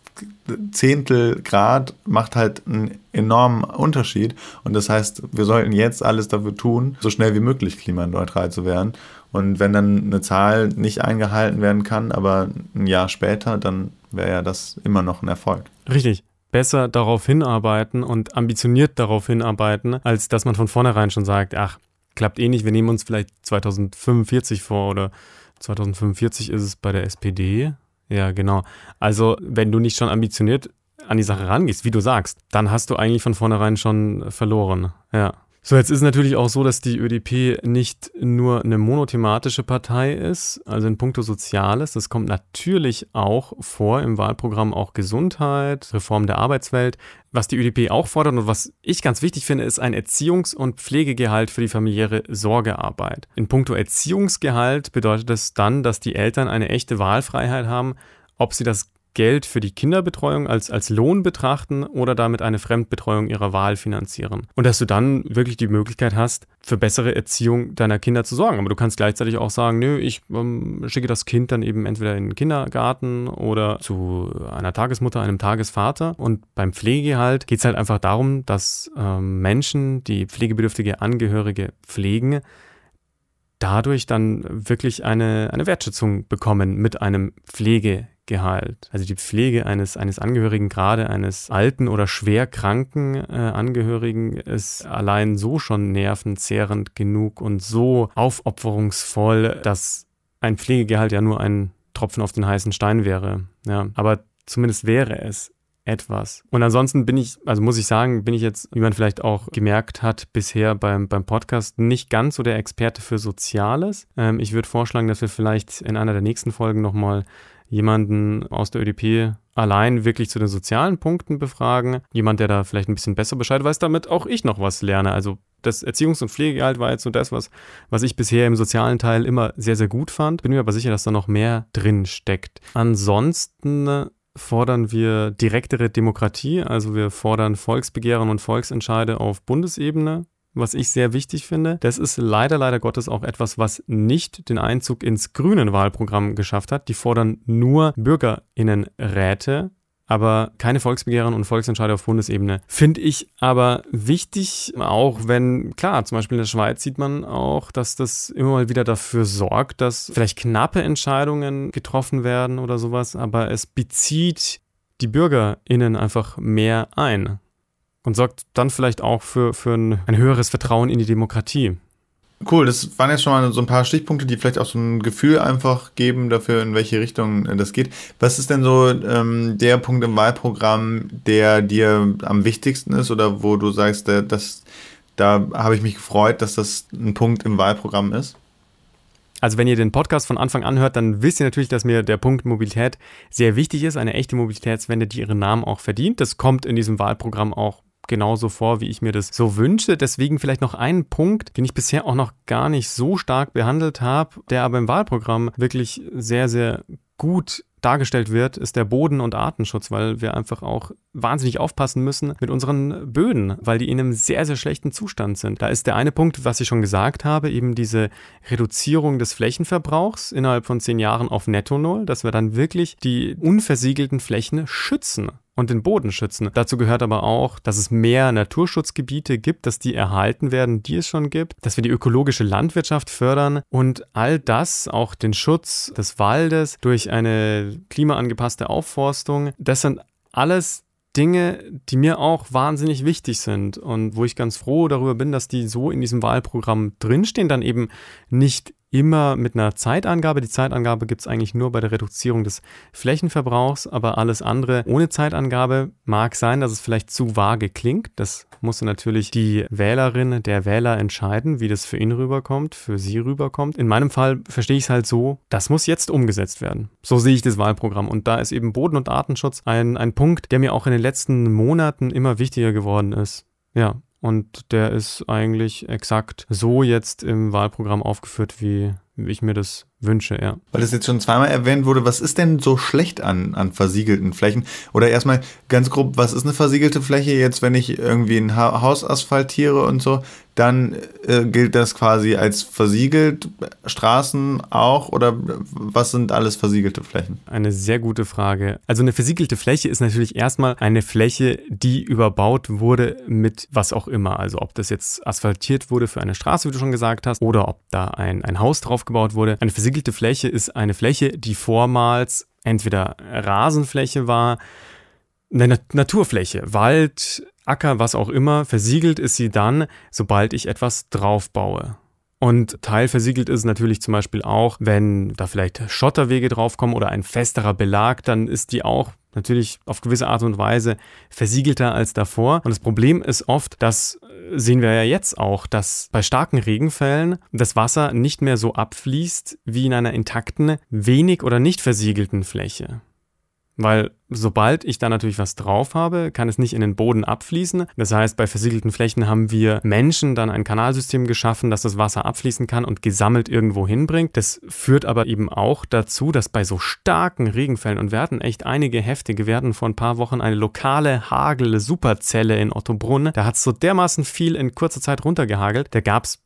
Zehntel Grad macht halt einen enormen Unterschied und das heißt, wir sollten jetzt alles dafür tun, so schnell wie möglich klimaneutral zu werden. Und wenn dann eine Zahl nicht eingehalten werden kann, aber ein Jahr später, dann wäre ja das immer noch ein Erfolg. Richtig besser darauf hinarbeiten und ambitioniert darauf hinarbeiten, als dass man von vornherein schon sagt, ach, klappt eh nicht, wir nehmen uns vielleicht 2045 vor oder 2045 ist es bei der SPD. Ja, genau. Also, wenn du nicht schon ambitioniert an die Sache rangehst, wie du sagst, dann hast du eigentlich von vornherein schon verloren. Ja. So, jetzt ist natürlich auch so, dass die ÖDP nicht nur eine monothematische Partei ist, also in puncto Soziales. Das kommt natürlich auch vor im Wahlprogramm auch Gesundheit, Reform der Arbeitswelt. Was die ÖDP auch fordert und was ich ganz wichtig finde, ist ein Erziehungs- und Pflegegehalt für die familiäre Sorgearbeit. In puncto Erziehungsgehalt bedeutet das dann, dass die Eltern eine echte Wahlfreiheit haben, ob sie das Geld für die Kinderbetreuung als, als Lohn betrachten oder damit eine Fremdbetreuung ihrer Wahl finanzieren. Und dass du dann wirklich die Möglichkeit hast, für bessere Erziehung deiner Kinder zu sorgen. Aber du kannst gleichzeitig auch sagen, nö, ich ähm, schicke das Kind dann eben entweder in den Kindergarten oder zu einer Tagesmutter, einem Tagesvater. Und beim Pflegegehalt geht es halt einfach darum, dass ähm, Menschen, die pflegebedürftige Angehörige pflegen, dadurch dann wirklich eine, eine Wertschätzung bekommen mit einem Pflegegehalt. Gehalt. Also die Pflege eines, eines Angehörigen, gerade eines alten oder schwer kranken äh, Angehörigen, ist allein so schon nervenzehrend genug und so aufopferungsvoll, dass ein Pflegegehalt ja nur ein Tropfen auf den heißen Stein wäre. Ja, aber zumindest wäre es etwas. Und ansonsten bin ich, also muss ich sagen, bin ich jetzt, wie man vielleicht auch gemerkt hat, bisher beim, beim Podcast nicht ganz so der Experte für Soziales. Ähm, ich würde vorschlagen, dass wir vielleicht in einer der nächsten Folgen nochmal jemanden aus der ÖDP allein wirklich zu den sozialen Punkten befragen. Jemand, der da vielleicht ein bisschen besser Bescheid weiß, damit auch ich noch was lerne. Also das Erziehungs- und Pflegegehalt war jetzt so das, was, was ich bisher im sozialen Teil immer sehr, sehr gut fand. Bin mir aber sicher, dass da noch mehr drin steckt. Ansonsten fordern wir direktere Demokratie, also wir fordern Volksbegehren und Volksentscheide auf Bundesebene was ich sehr wichtig finde. Das ist leider, leider Gottes auch etwas, was nicht den Einzug ins grünen Wahlprogramm geschafft hat. Die fordern nur Bürgerinnenräte, aber keine Volksbegehren und Volksentscheide auf Bundesebene. Finde ich aber wichtig, auch wenn, klar, zum Beispiel in der Schweiz sieht man auch, dass das immer mal wieder dafür sorgt, dass vielleicht knappe Entscheidungen getroffen werden oder sowas, aber es bezieht die BürgerInnen einfach mehr ein und sorgt dann vielleicht auch für, für ein, ein höheres Vertrauen in die Demokratie. Cool, das waren jetzt schon mal so ein paar Stichpunkte, die vielleicht auch so ein Gefühl einfach geben dafür, in welche Richtung äh, das geht. Was ist denn so ähm, der Punkt im Wahlprogramm, der dir am wichtigsten ist oder wo du sagst, der, das, da habe ich mich gefreut, dass das ein Punkt im Wahlprogramm ist? Also wenn ihr den Podcast von Anfang an hört, dann wisst ihr natürlich, dass mir der Punkt Mobilität sehr wichtig ist, eine echte Mobilitätswende, die ihren Namen auch verdient. Das kommt in diesem Wahlprogramm auch genauso vor, wie ich mir das so wünsche. Deswegen vielleicht noch ein Punkt, den ich bisher auch noch gar nicht so stark behandelt habe, der aber im Wahlprogramm wirklich sehr, sehr gut dargestellt wird, ist der Boden- und Artenschutz, weil wir einfach auch wahnsinnig aufpassen müssen mit unseren Böden, weil die in einem sehr, sehr schlechten Zustand sind. Da ist der eine Punkt, was ich schon gesagt habe, eben diese Reduzierung des Flächenverbrauchs innerhalb von zehn Jahren auf Netto Null, dass wir dann wirklich die unversiegelten Flächen schützen und den Boden schützen. Dazu gehört aber auch, dass es mehr Naturschutzgebiete gibt, dass die erhalten werden, die es schon gibt, dass wir die ökologische Landwirtschaft fördern und all das, auch den Schutz des Waldes durch eine klimaangepasste Aufforstung, das sind alles Dinge, die mir auch wahnsinnig wichtig sind und wo ich ganz froh darüber bin, dass die so in diesem Wahlprogramm drinstehen, dann eben nicht immer mit einer Zeitangabe. Die Zeitangabe gibt es eigentlich nur bei der Reduzierung des Flächenverbrauchs, aber alles andere ohne Zeitangabe mag sein, dass es vielleicht zu vage klingt. Das muss natürlich die Wählerin, der Wähler entscheiden, wie das für ihn rüberkommt, für sie rüberkommt. In meinem Fall verstehe ich es halt so, das muss jetzt umgesetzt werden. So sehe ich das Wahlprogramm. Und da ist eben Boden- und Artenschutz ein, ein Punkt, der mir auch in den letzten Monaten immer wichtiger geworden ist. Ja, und der ist eigentlich exakt so jetzt im Wahlprogramm aufgeführt, wie ich mir das wünsche, ja. Weil das jetzt schon zweimal erwähnt wurde, was ist denn so schlecht an, an versiegelten Flächen? Oder erstmal ganz grob, was ist eine versiegelte Fläche jetzt, wenn ich irgendwie ein Haus asphaltiere und so? Dann äh, gilt das quasi als versiegelt, Straßen auch oder was sind alles versiegelte Flächen? Eine sehr gute Frage. Also eine versiegelte Fläche ist natürlich erstmal eine Fläche, die überbaut wurde mit was auch immer. Also ob das jetzt asphaltiert wurde für eine Straße, wie du schon gesagt hast, oder ob da ein, ein Haus drauf gebaut wurde. Eine versiegelte Fläche ist eine Fläche, die vormals entweder Rasenfläche war, eine Naturfläche, Wald, Acker, was auch immer. Versiegelt ist sie dann, sobald ich etwas draufbaue. Und teilversiegelt ist natürlich zum Beispiel auch, wenn da vielleicht Schotterwege draufkommen oder ein festerer Belag, dann ist die auch natürlich auf gewisse Art und Weise versiegelter als davor. Und das Problem ist oft, das sehen wir ja jetzt auch, dass bei starken Regenfällen das Wasser nicht mehr so abfließt wie in einer intakten, wenig oder nicht versiegelten Fläche. Weil sobald ich da natürlich was drauf habe, kann es nicht in den Boden abfließen. Das heißt, bei versiegelten Flächen haben wir Menschen dann ein Kanalsystem geschaffen, dass das Wasser abfließen kann und gesammelt irgendwo hinbringt. Das führt aber eben auch dazu, dass bei so starken Regenfällen, und wir hatten echt einige heftige, wir hatten vor ein paar Wochen eine lokale Hagel-Superzelle in Ottobrunn. Da hat es so dermaßen viel in kurzer Zeit runtergehagelt. Da gab es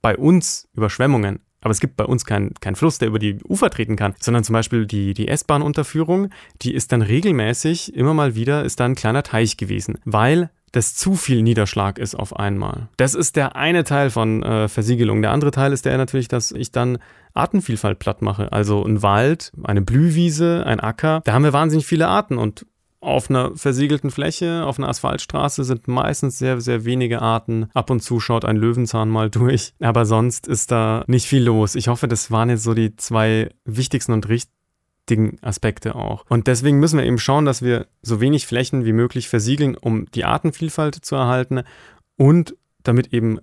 bei uns Überschwemmungen. Aber es gibt bei uns keinen kein Fluss, der über die Ufer treten kann, sondern zum Beispiel die, die S-Bahn-Unterführung, die ist dann regelmäßig, immer mal wieder, ist da ein kleiner Teich gewesen, weil das zu viel Niederschlag ist auf einmal. Das ist der eine Teil von äh, Versiegelung. Der andere Teil ist der natürlich, dass ich dann Artenvielfalt platt mache. Also ein Wald, eine Blühwiese, ein Acker, da haben wir wahnsinnig viele Arten und auf einer versiegelten Fläche, auf einer Asphaltstraße sind meistens sehr, sehr wenige Arten. Ab und zu schaut ein Löwenzahn mal durch, aber sonst ist da nicht viel los. Ich hoffe, das waren jetzt so die zwei wichtigsten und richtigen Aspekte auch. Und deswegen müssen wir eben schauen, dass wir so wenig Flächen wie möglich versiegeln, um die Artenvielfalt zu erhalten und damit eben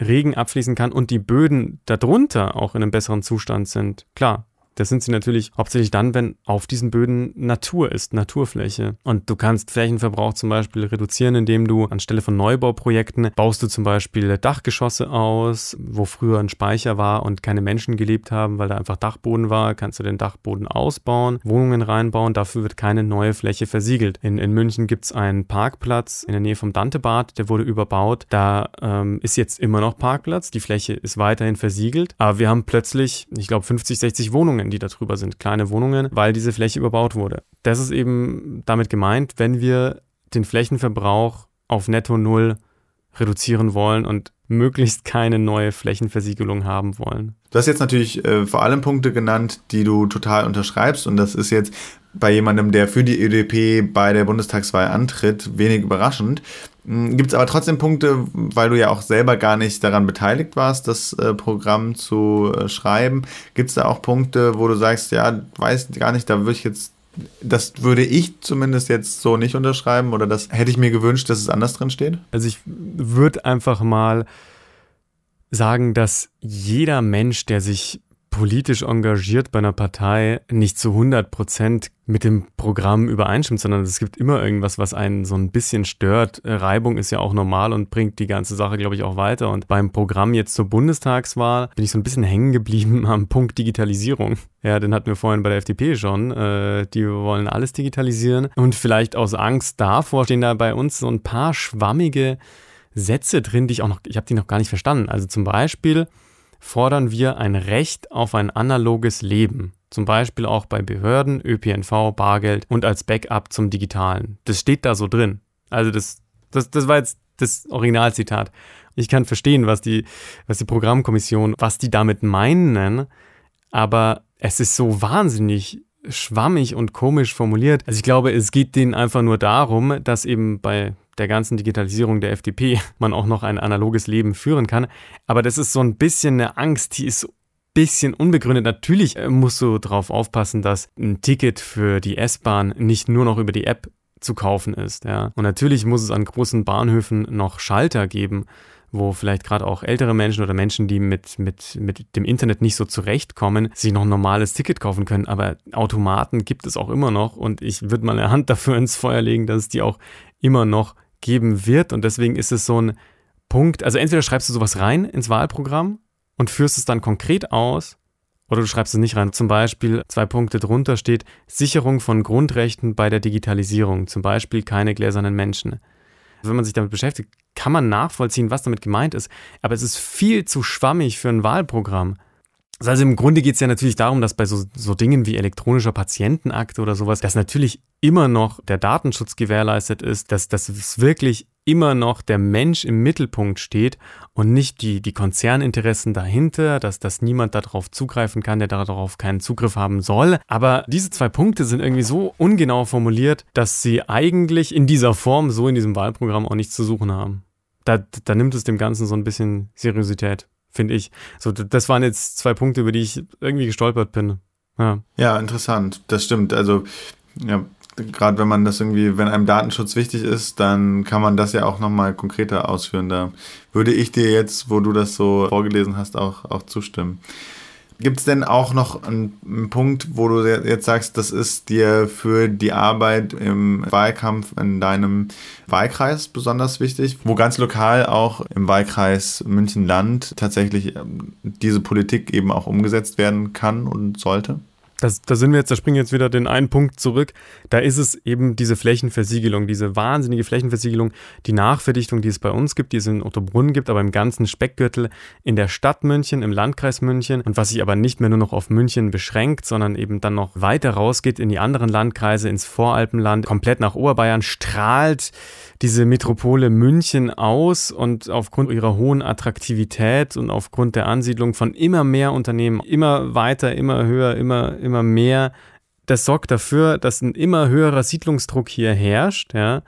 Regen abfließen kann und die Böden darunter auch in einem besseren Zustand sind. Klar, das sind sie natürlich hauptsächlich dann, wenn auf diesen Böden Natur ist, Naturfläche. Und du kannst Flächenverbrauch zum Beispiel reduzieren, indem du anstelle von Neubauprojekten baust du zum Beispiel Dachgeschosse aus, wo früher ein Speicher war und keine Menschen gelebt haben, weil da einfach Dachboden war, kannst du den Dachboden ausbauen, Wohnungen reinbauen, dafür wird keine neue Fläche versiegelt. In, in München gibt es einen Parkplatz in der Nähe vom Dantebad, der wurde überbaut. Da ähm, ist jetzt immer noch Parkplatz, die Fläche ist weiterhin versiegelt, aber wir haben plötzlich, ich glaube, 50, 60 Wohnungen Wohnungen, die da drüber sind, kleine Wohnungen, weil diese Fläche überbaut wurde. Das ist eben damit gemeint, wenn wir den Flächenverbrauch auf Netto Null reduzieren wollen und möglichst keine neue Flächenversiegelung haben wollen. Du hast jetzt natürlich äh, vor allem Punkte genannt, die du total unterschreibst und das ist jetzt bei jemandem, der für die ÖDP bei der Bundestagswahl antritt, wenig überraschend. Hm, Gibt es aber trotzdem Punkte, weil du ja auch selber gar nicht daran beteiligt warst, das äh, Programm zu äh, schreiben. Gibt es da auch Punkte, wo du sagst, ja, weiß gar nicht, da würde ich jetzt, das würde ich zumindest jetzt so nicht unterschreiben oder das hätte ich mir gewünscht, dass es anders drin steht? Also ich würde einfach mal sagen, dass jeder Mensch, der sich politisch engagiert bei einer Partei nicht zu 100 Prozent mit dem Programm übereinstimmt, sondern es gibt immer irgendwas, was einen so ein bisschen stört. Reibung ist ja auch normal und bringt die ganze Sache, glaube ich, auch weiter. Und beim Programm jetzt zur Bundestagswahl bin ich so ein bisschen hängen geblieben am Punkt Digitalisierung. Ja, den hatten wir vorhin bei der FDP schon. Äh, die wollen alles digitalisieren. Und vielleicht aus Angst davor stehen da bei uns so ein paar schwammige Sätze drin, die ich auch noch, ich habe die noch gar nicht verstanden. Also zum Beispiel, fordern wir ein Recht auf ein analoges Leben. Zum Beispiel auch bei Behörden, ÖPNV, Bargeld und als Backup zum Digitalen. Das steht da so drin. Also das, das, das war jetzt das Originalzitat. Ich kann verstehen, was die, was die Programmkommission, was die damit meinen, aber es ist so wahnsinnig schwammig und komisch formuliert. Also ich glaube, es geht denen einfach nur darum, dass eben bei der ganzen Digitalisierung der FDP man auch noch ein analoges Leben führen kann. Aber das ist so ein bisschen eine Angst, die ist bisschen unbegründet. Natürlich äh, musst du darauf aufpassen, dass ein Ticket für die S-Bahn nicht nur noch über die App zu kaufen ist. Ja. Und natürlich muss es an großen Bahnhöfen noch Schalter geben, wo vielleicht gerade auch ältere Menschen oder Menschen, die mit, mit, mit dem Internet nicht so zurechtkommen, sich noch ein normales Ticket kaufen können. Aber Automaten gibt es auch immer noch und ich würde mal eine Hand dafür ins Feuer legen, dass es die auch immer noch geben wird. Und deswegen ist es so ein Punkt, also entweder schreibst du sowas rein ins Wahlprogramm und führst es dann konkret aus oder du schreibst es nicht rein. Zum Beispiel zwei Punkte drunter steht Sicherung von Grundrechten bei der Digitalisierung. Zum Beispiel keine gläsernen Menschen. Wenn man sich damit beschäftigt, kann man nachvollziehen, was damit gemeint ist. Aber es ist viel zu schwammig für ein Wahlprogramm. Also im Grunde geht es ja natürlich darum, dass bei so, so Dingen wie elektronischer Patientenakte oder sowas, dass natürlich immer noch der Datenschutz gewährleistet ist, dass, dass es wirklich immer noch der Mensch im Mittelpunkt steht und nicht die, die Konzerninteressen dahinter, dass, dass niemand darauf zugreifen kann, der darauf keinen Zugriff haben soll. Aber diese zwei Punkte sind irgendwie so ungenau formuliert, dass sie eigentlich in dieser Form so in diesem Wahlprogramm auch nichts zu suchen haben. Da, da nimmt es dem Ganzen so ein bisschen Seriosität finde ich. So, das waren jetzt zwei Punkte, über die ich irgendwie gestolpert bin. Ja, ja interessant. Das stimmt. Also, ja, gerade wenn man das irgendwie, wenn einem Datenschutz wichtig ist, dann kann man das ja auch nochmal konkreter ausführen. Da würde ich dir jetzt, wo du das so vorgelesen hast, auch, auch zustimmen. Gibt es denn auch noch einen, Punkt, wo du jetzt sagst, das ist dir für die Arbeit im Wahlkampf in deinem Wahlkreis besonders wichtig, wo ganz lokal auch im Wahlkreis München-Land tatsächlich ähm, diese Politik eben auch umgesetzt werden kann und sollte? Das, da sind wir jetzt, da springen wir jetzt wieder den einen Punkt zurück. Da ist es eben diese Flächenversiegelung, diese wahnsinnige Flächenversiegelung, die Nachverdichtung, die es bei uns gibt, die es in Ottobrunn gibt, aber im ganzen Speckgürtel in der Stadt München, im Landkreis München und was sich aber nicht mehr nur noch auf München beschränkt, sondern eben dann noch weiter rausgeht in die anderen Landkreise, ins Voralpenland, komplett nach Oberbayern, strahlt diese Metropole München aus und aufgrund ihrer hohen Attraktivität und aufgrund der Ansiedlung von immer mehr Unternehmen, immer weiter, immer höher, immer, immer mehr, das sorgt dafür, dass ein immer höherer Siedlungsdruck hier herrscht, ja,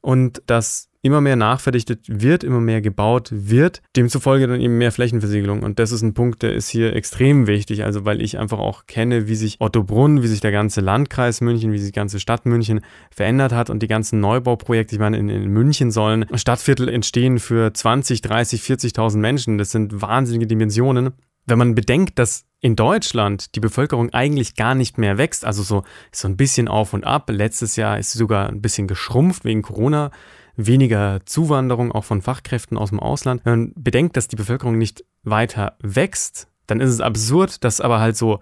und dass immer mehr nachverdichtet wird, immer mehr gebaut wird, demzufolge dann eben mehr Flächenversiegelung. Und das ist ein Punkt, der ist hier extrem wichtig, also weil ich einfach auch kenne, wie sich Ottobrunn, wie sich der ganze Landkreis München, wie sich die ganze Stadt München verändert hat und die ganzen Neubauprojekte, ich meine, in, in München sollen Stadtviertel entstehen für 20, 30, 40.000 Menschen. Das sind wahnsinnige Dimensionen. Wenn man bedenkt, dass in Deutschland die Bevölkerung eigentlich gar nicht mehr wächst, also so, so ein bisschen auf und ab. Letztes Jahr ist sie sogar ein bisschen geschrumpft wegen Corona weniger Zuwanderung auch von Fachkräften aus dem Ausland. Wenn man bedenkt, dass die Bevölkerung nicht weiter wächst, dann ist es absurd, dass aber halt so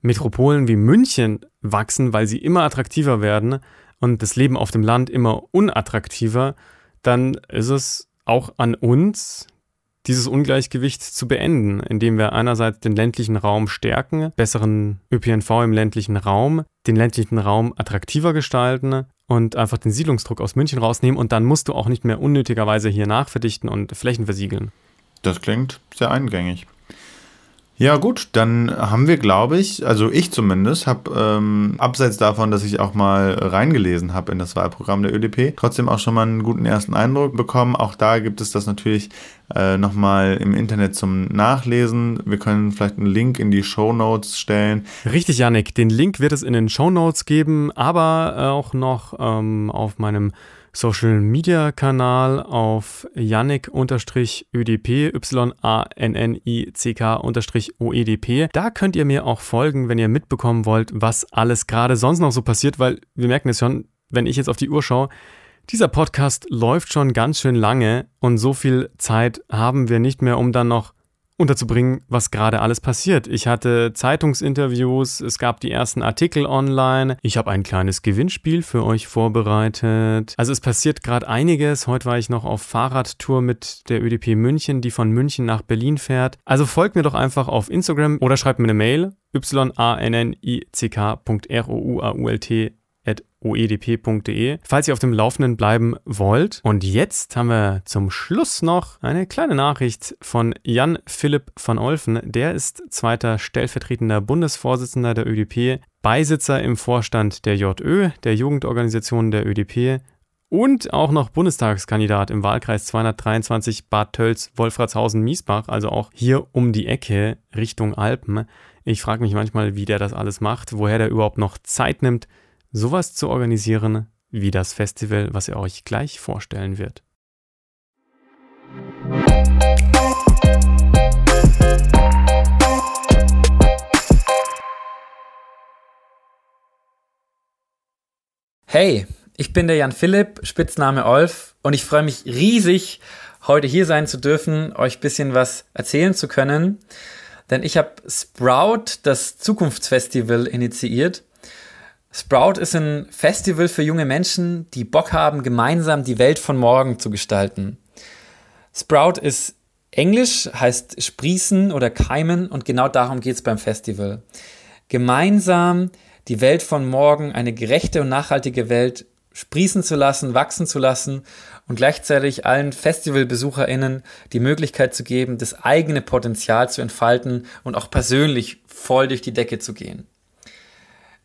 Metropolen wie München wachsen, weil sie immer attraktiver werden und das Leben auf dem Land immer unattraktiver, dann ist es auch an uns, dieses Ungleichgewicht zu beenden, indem wir einerseits den ländlichen Raum stärken, besseren ÖPNV im ländlichen Raum, den ländlichen Raum attraktiver gestalten und einfach den Siedlungsdruck aus München rausnehmen und dann musst du auch nicht mehr unnötigerweise hier nachverdichten und Flächen versiegeln. Das klingt sehr eingängig. Ja gut, dann haben wir, glaube ich, also ich zumindest, habe ähm, abseits davon, dass ich auch mal reingelesen habe in das Wahlprogramm der ÖDP, trotzdem auch schon mal einen guten ersten Eindruck bekommen. Auch da gibt es das natürlich äh, nochmal im Internet zum Nachlesen. Wir können vielleicht einen Link in die Show Notes stellen. Richtig, Janik, den Link wird es in den Show Notes geben, aber auch noch ähm, auf meinem Social Media Kanal auf yannick-ödp, Y-A-N-N-I-C-K-OEDP. Da könnt ihr mir auch folgen, wenn ihr mitbekommen wollt, was alles gerade sonst noch so passiert, weil wir merken es schon, wenn ich jetzt auf die Uhr schaue, dieser Podcast läuft schon ganz schön lange und so viel Zeit haben wir nicht mehr, um dann noch unterzubringen, was gerade alles passiert. Ich hatte Zeitungsinterviews, es gab die ersten Artikel online, ich habe ein kleines Gewinnspiel für euch vorbereitet. Also es passiert gerade einiges. Heute war ich noch auf Fahrradtour mit der ÖDP München, die von München nach Berlin fährt. Also folgt mir doch einfach auf Instagram oder schreibt mir eine Mail y-a-n-n-i-c-k.r-o-u-a-u-l-t oedp.de, falls ihr auf dem Laufenden bleiben wollt. Und jetzt haben wir zum Schluss noch eine kleine Nachricht von Jan Philipp von Olfen. Der ist zweiter stellvertretender Bundesvorsitzender der ÖDP, Beisitzer im Vorstand der JÖ, der Jugendorganisation der ÖDP und auch noch Bundestagskandidat im Wahlkreis 223 Bad Tölz, Wolfratshausen, Miesbach, also auch hier um die Ecke Richtung Alpen. Ich frage mich manchmal, wie der das alles macht, woher der überhaupt noch Zeit nimmt, sowas zu organisieren wie das Festival, was er euch gleich vorstellen wird. Hey, ich bin der Jan Philipp, Spitzname Olf, und ich freue mich riesig, heute hier sein zu dürfen, euch ein bisschen was erzählen zu können. Denn ich habe Sprout, das Zukunftsfestival, initiiert. Sprout ist ein Festival für junge Menschen, die Bock haben, gemeinsam die Welt von morgen zu gestalten. Sprout ist Englisch, heißt sprießen oder keimen und genau darum geht es beim Festival. Gemeinsam die Welt von morgen, eine gerechte und nachhaltige Welt sprießen zu lassen, wachsen zu lassen und gleichzeitig allen FestivalbesucherInnen die Möglichkeit zu geben, das eigene Potenzial zu entfalten und auch persönlich voll durch die Decke zu gehen.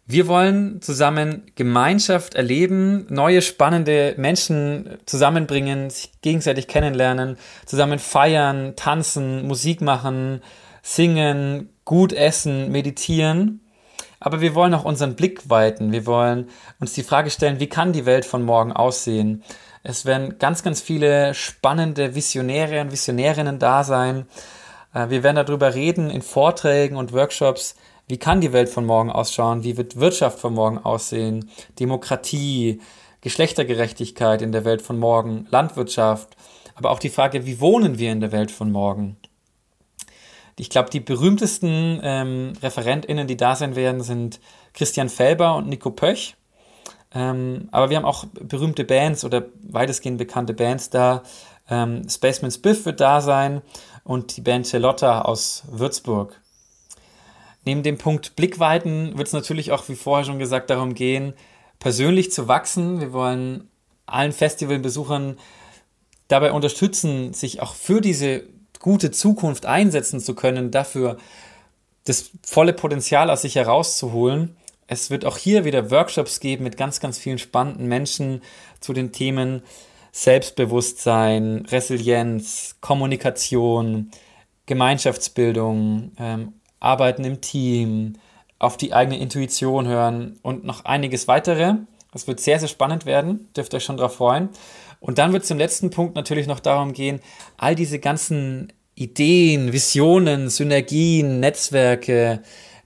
Wir wollen zusammen Gemeinschaft erleben, neue spannende Menschen zusammenbringen, sich gegenseitig kennenlernen, zusammen feiern, tanzen, Musik machen, singen, gut essen, meditieren. Aber wir wollen auch unseren Blick weiten. Wir wollen uns die Frage stellen, wie kann die Welt von morgen aussehen? Es werden ganz, ganz viele spannende Visionäre und Visionärinnen da sein. Äh, wir werden darüber reden in Vorträgen und Workshops, wie kann die Welt von morgen ausschauen? Wie wird Wirtschaft von morgen aussehen? Demokratie, Geschlechtergerechtigkeit in der Welt von morgen, Landwirtschaft, aber auch die Frage, wie wohnen wir in der Welt von morgen? Ich glaube, die berühmtesten ähm, ReferentInnen, die da sein werden, sind Christian Felber und Nico Pöch. Ähm, aber wir haben auch berühmte Bands oder weitestgehend bekannte Bands da. Ähm, Spaceman Spiff wird da sein und die Band Celotta aus Würzburg. Neben dem Punkt Blickweiten wird es natürlich auch, wie vorher schon gesagt, darum gehen, persönlich zu wachsen. Wir wollen allen Festivalbesuchern dabei unterstützen, sich auch für diese gute Zukunft einsetzen zu können, dafür das volle Potenzial aus sich herauszuholen. Es wird auch hier wieder Workshops geben mit ganz, ganz vielen spannenden Menschen zu den Themen Selbstbewusstsein, Resilienz, Kommunikation, Gemeinschaftsbildung, ähm, Arbeiten im Team, auf die eigene Intuition hören und noch einiges weitere. Das wird sehr, sehr spannend werden. Dürft euch schon darauf freuen. Und dann wird es zum letzten Punkt natürlich noch darum gehen, all diese ganzen Ideen, Visionen, Synergien, Netzwerke,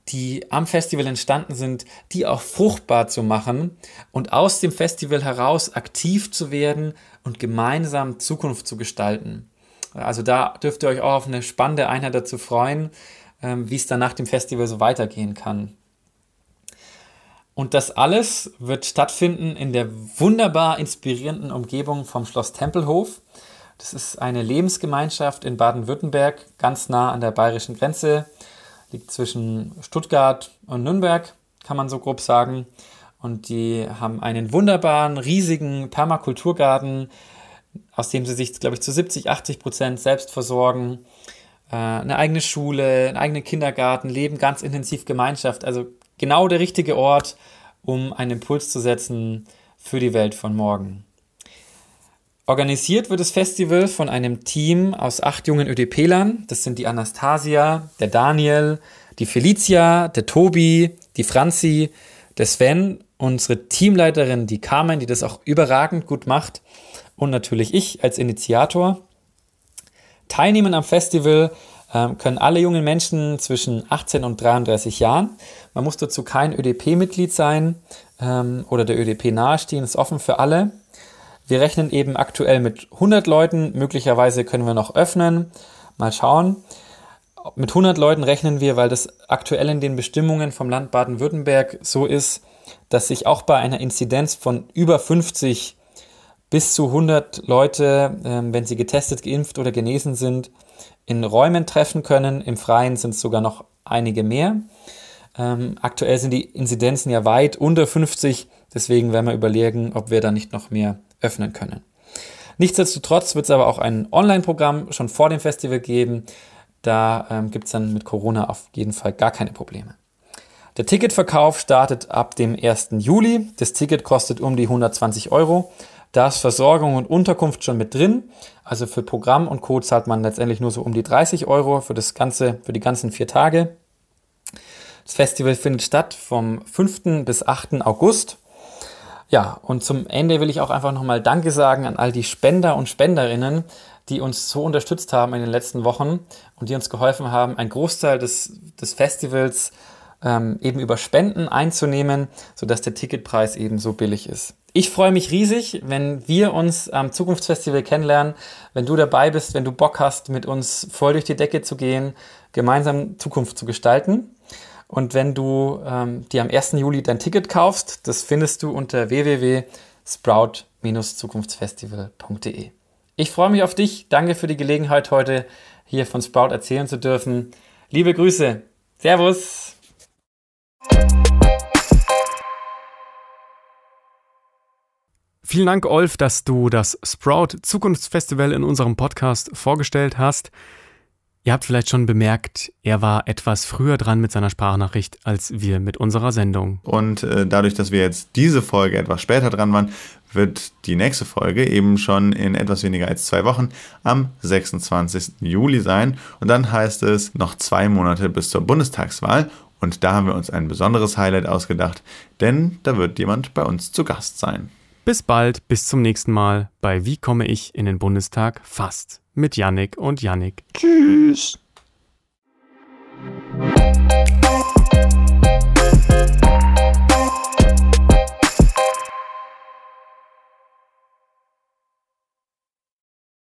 die am Festival entstanden sind, die auch fruchtbar zu machen und aus dem Festival heraus aktiv zu werden und gemeinsam Zukunft zu gestalten. Also da dürft ihr euch auch auf eine spannende Einheit dazu freuen. Ähm, wie es dann nach dem Festival so weitergehen kann. Und das alles wird stattfinden in der wunderbar inspirierenden Umgebung vom Schloss Tempelhof. Das ist eine Lebensgemeinschaft in Baden-Württemberg, ganz nah an der bayerischen Grenze, liegt zwischen Stuttgart und Nürnberg, kann man so grob sagen. Und die haben einen wunderbaren, riesigen Permakulturgarten, aus dem sie sich, glaube ich, zu 70, 80 Prozent selbst versorgen. Äh, eine eigene Schule, einen eigenen Kindergarten, leben ganz intensiv Gemeinschaft. Also genau der richtige Ort, um einen Impuls zu setzen für die Welt von morgen. Organisiert wird das Festival von einem Team aus acht jungen ÖDP-Lern. Das sind die Anastasia, der Daniel, die Felicia, der Tobi, die Franzi, der Sven, unsere Teamleiterin, die Carmen, die das auch überragend gut macht und natürlich ich als Initiator. Teilnehmen am Festival ähm, können alle jungen Menschen zwischen 18 und 33 Jahren. Man muss dazu kein ÖDP-Mitglied sein ähm, oder der ÖDP nahestehen, ist offen für alle. Wir rechnen eben aktuell mit 100 Leuten, möglicherweise können wir noch öffnen. Mal schauen. Mit 100 Leuten rechnen wir, weil das aktuell in den Bestimmungen vom Land Baden-Württemberg so ist, dass sich auch bei einer Inzidenz von über 50 bis zu 100 Leute, ähm, wenn sie getestet, geimpft oder genesen sind, in Räumen treffen können. Im Freien sind es sogar noch einige mehr. Ähm, aktuell sind die Inzidenzen ja weit unter 50, deswegen werden wir überlegen, ob wir da nicht noch mehr öffnen können. Nichtsdestotrotz wird es aber auch ein Online-Programm schon vor dem Festival geben. Da ähm, gibt es dann mit Corona auf jeden Fall gar keine Probleme. Der Ticketverkauf startet ab dem 1. Juli. Das Ticket kostet um die 120 Euro Da ist Versorgung und Unterkunft schon mit drin. Also für Programm und Co. zahlt man letztendlich nur so um die 30 Euro für das Ganze, für die ganzen vier Tage. Das Festival findet statt vom 5. bis 8. August. Ja, und zum Ende will ich auch einfach nochmal Danke sagen an all die Spender und Spenderinnen, die uns so unterstützt haben in den letzten Wochen und die uns geholfen haben, einen Großteil des, des Festivals ähm, eben über Spenden einzunehmen, sodass der Ticketpreis eben so billig ist. Ich freue mich riesig, wenn wir uns am Zukunftsfestival kennenlernen, wenn du dabei bist, wenn du Bock hast, mit uns voll durch die Decke zu gehen, gemeinsam Zukunft zu gestalten. Und wenn du ähm, dir am 1. Juli dein Ticket kaufst, das findest du unter www.sprout-zukunftsfestival.de. Ich freue mich auf dich. Danke für die Gelegenheit, heute hier von Sprout erzählen zu dürfen. Liebe Grüße. Servus. Vielen Dank, Olf, dass du das Sprout Zukunftsfestival in unserem Podcast vorgestellt hast. Ihr habt vielleicht schon bemerkt, er war etwas früher dran mit seiner Sprachnachricht als wir mit unserer Sendung. Und äh, dadurch, dass wir jetzt diese Folge etwas später dran waren, wird die nächste Folge eben schon in etwas weniger als zwei Wochen am 26. Juli sein. Und dann heißt es noch zwei Monate bis zur Bundestagswahl. Und da haben wir uns ein besonderes Highlight ausgedacht, denn da wird jemand bei uns zu Gast sein. Bis bald, bis zum nächsten Mal bei Wie komme ich in den Bundestag fast mit Yannick und Yannick. Tschüss.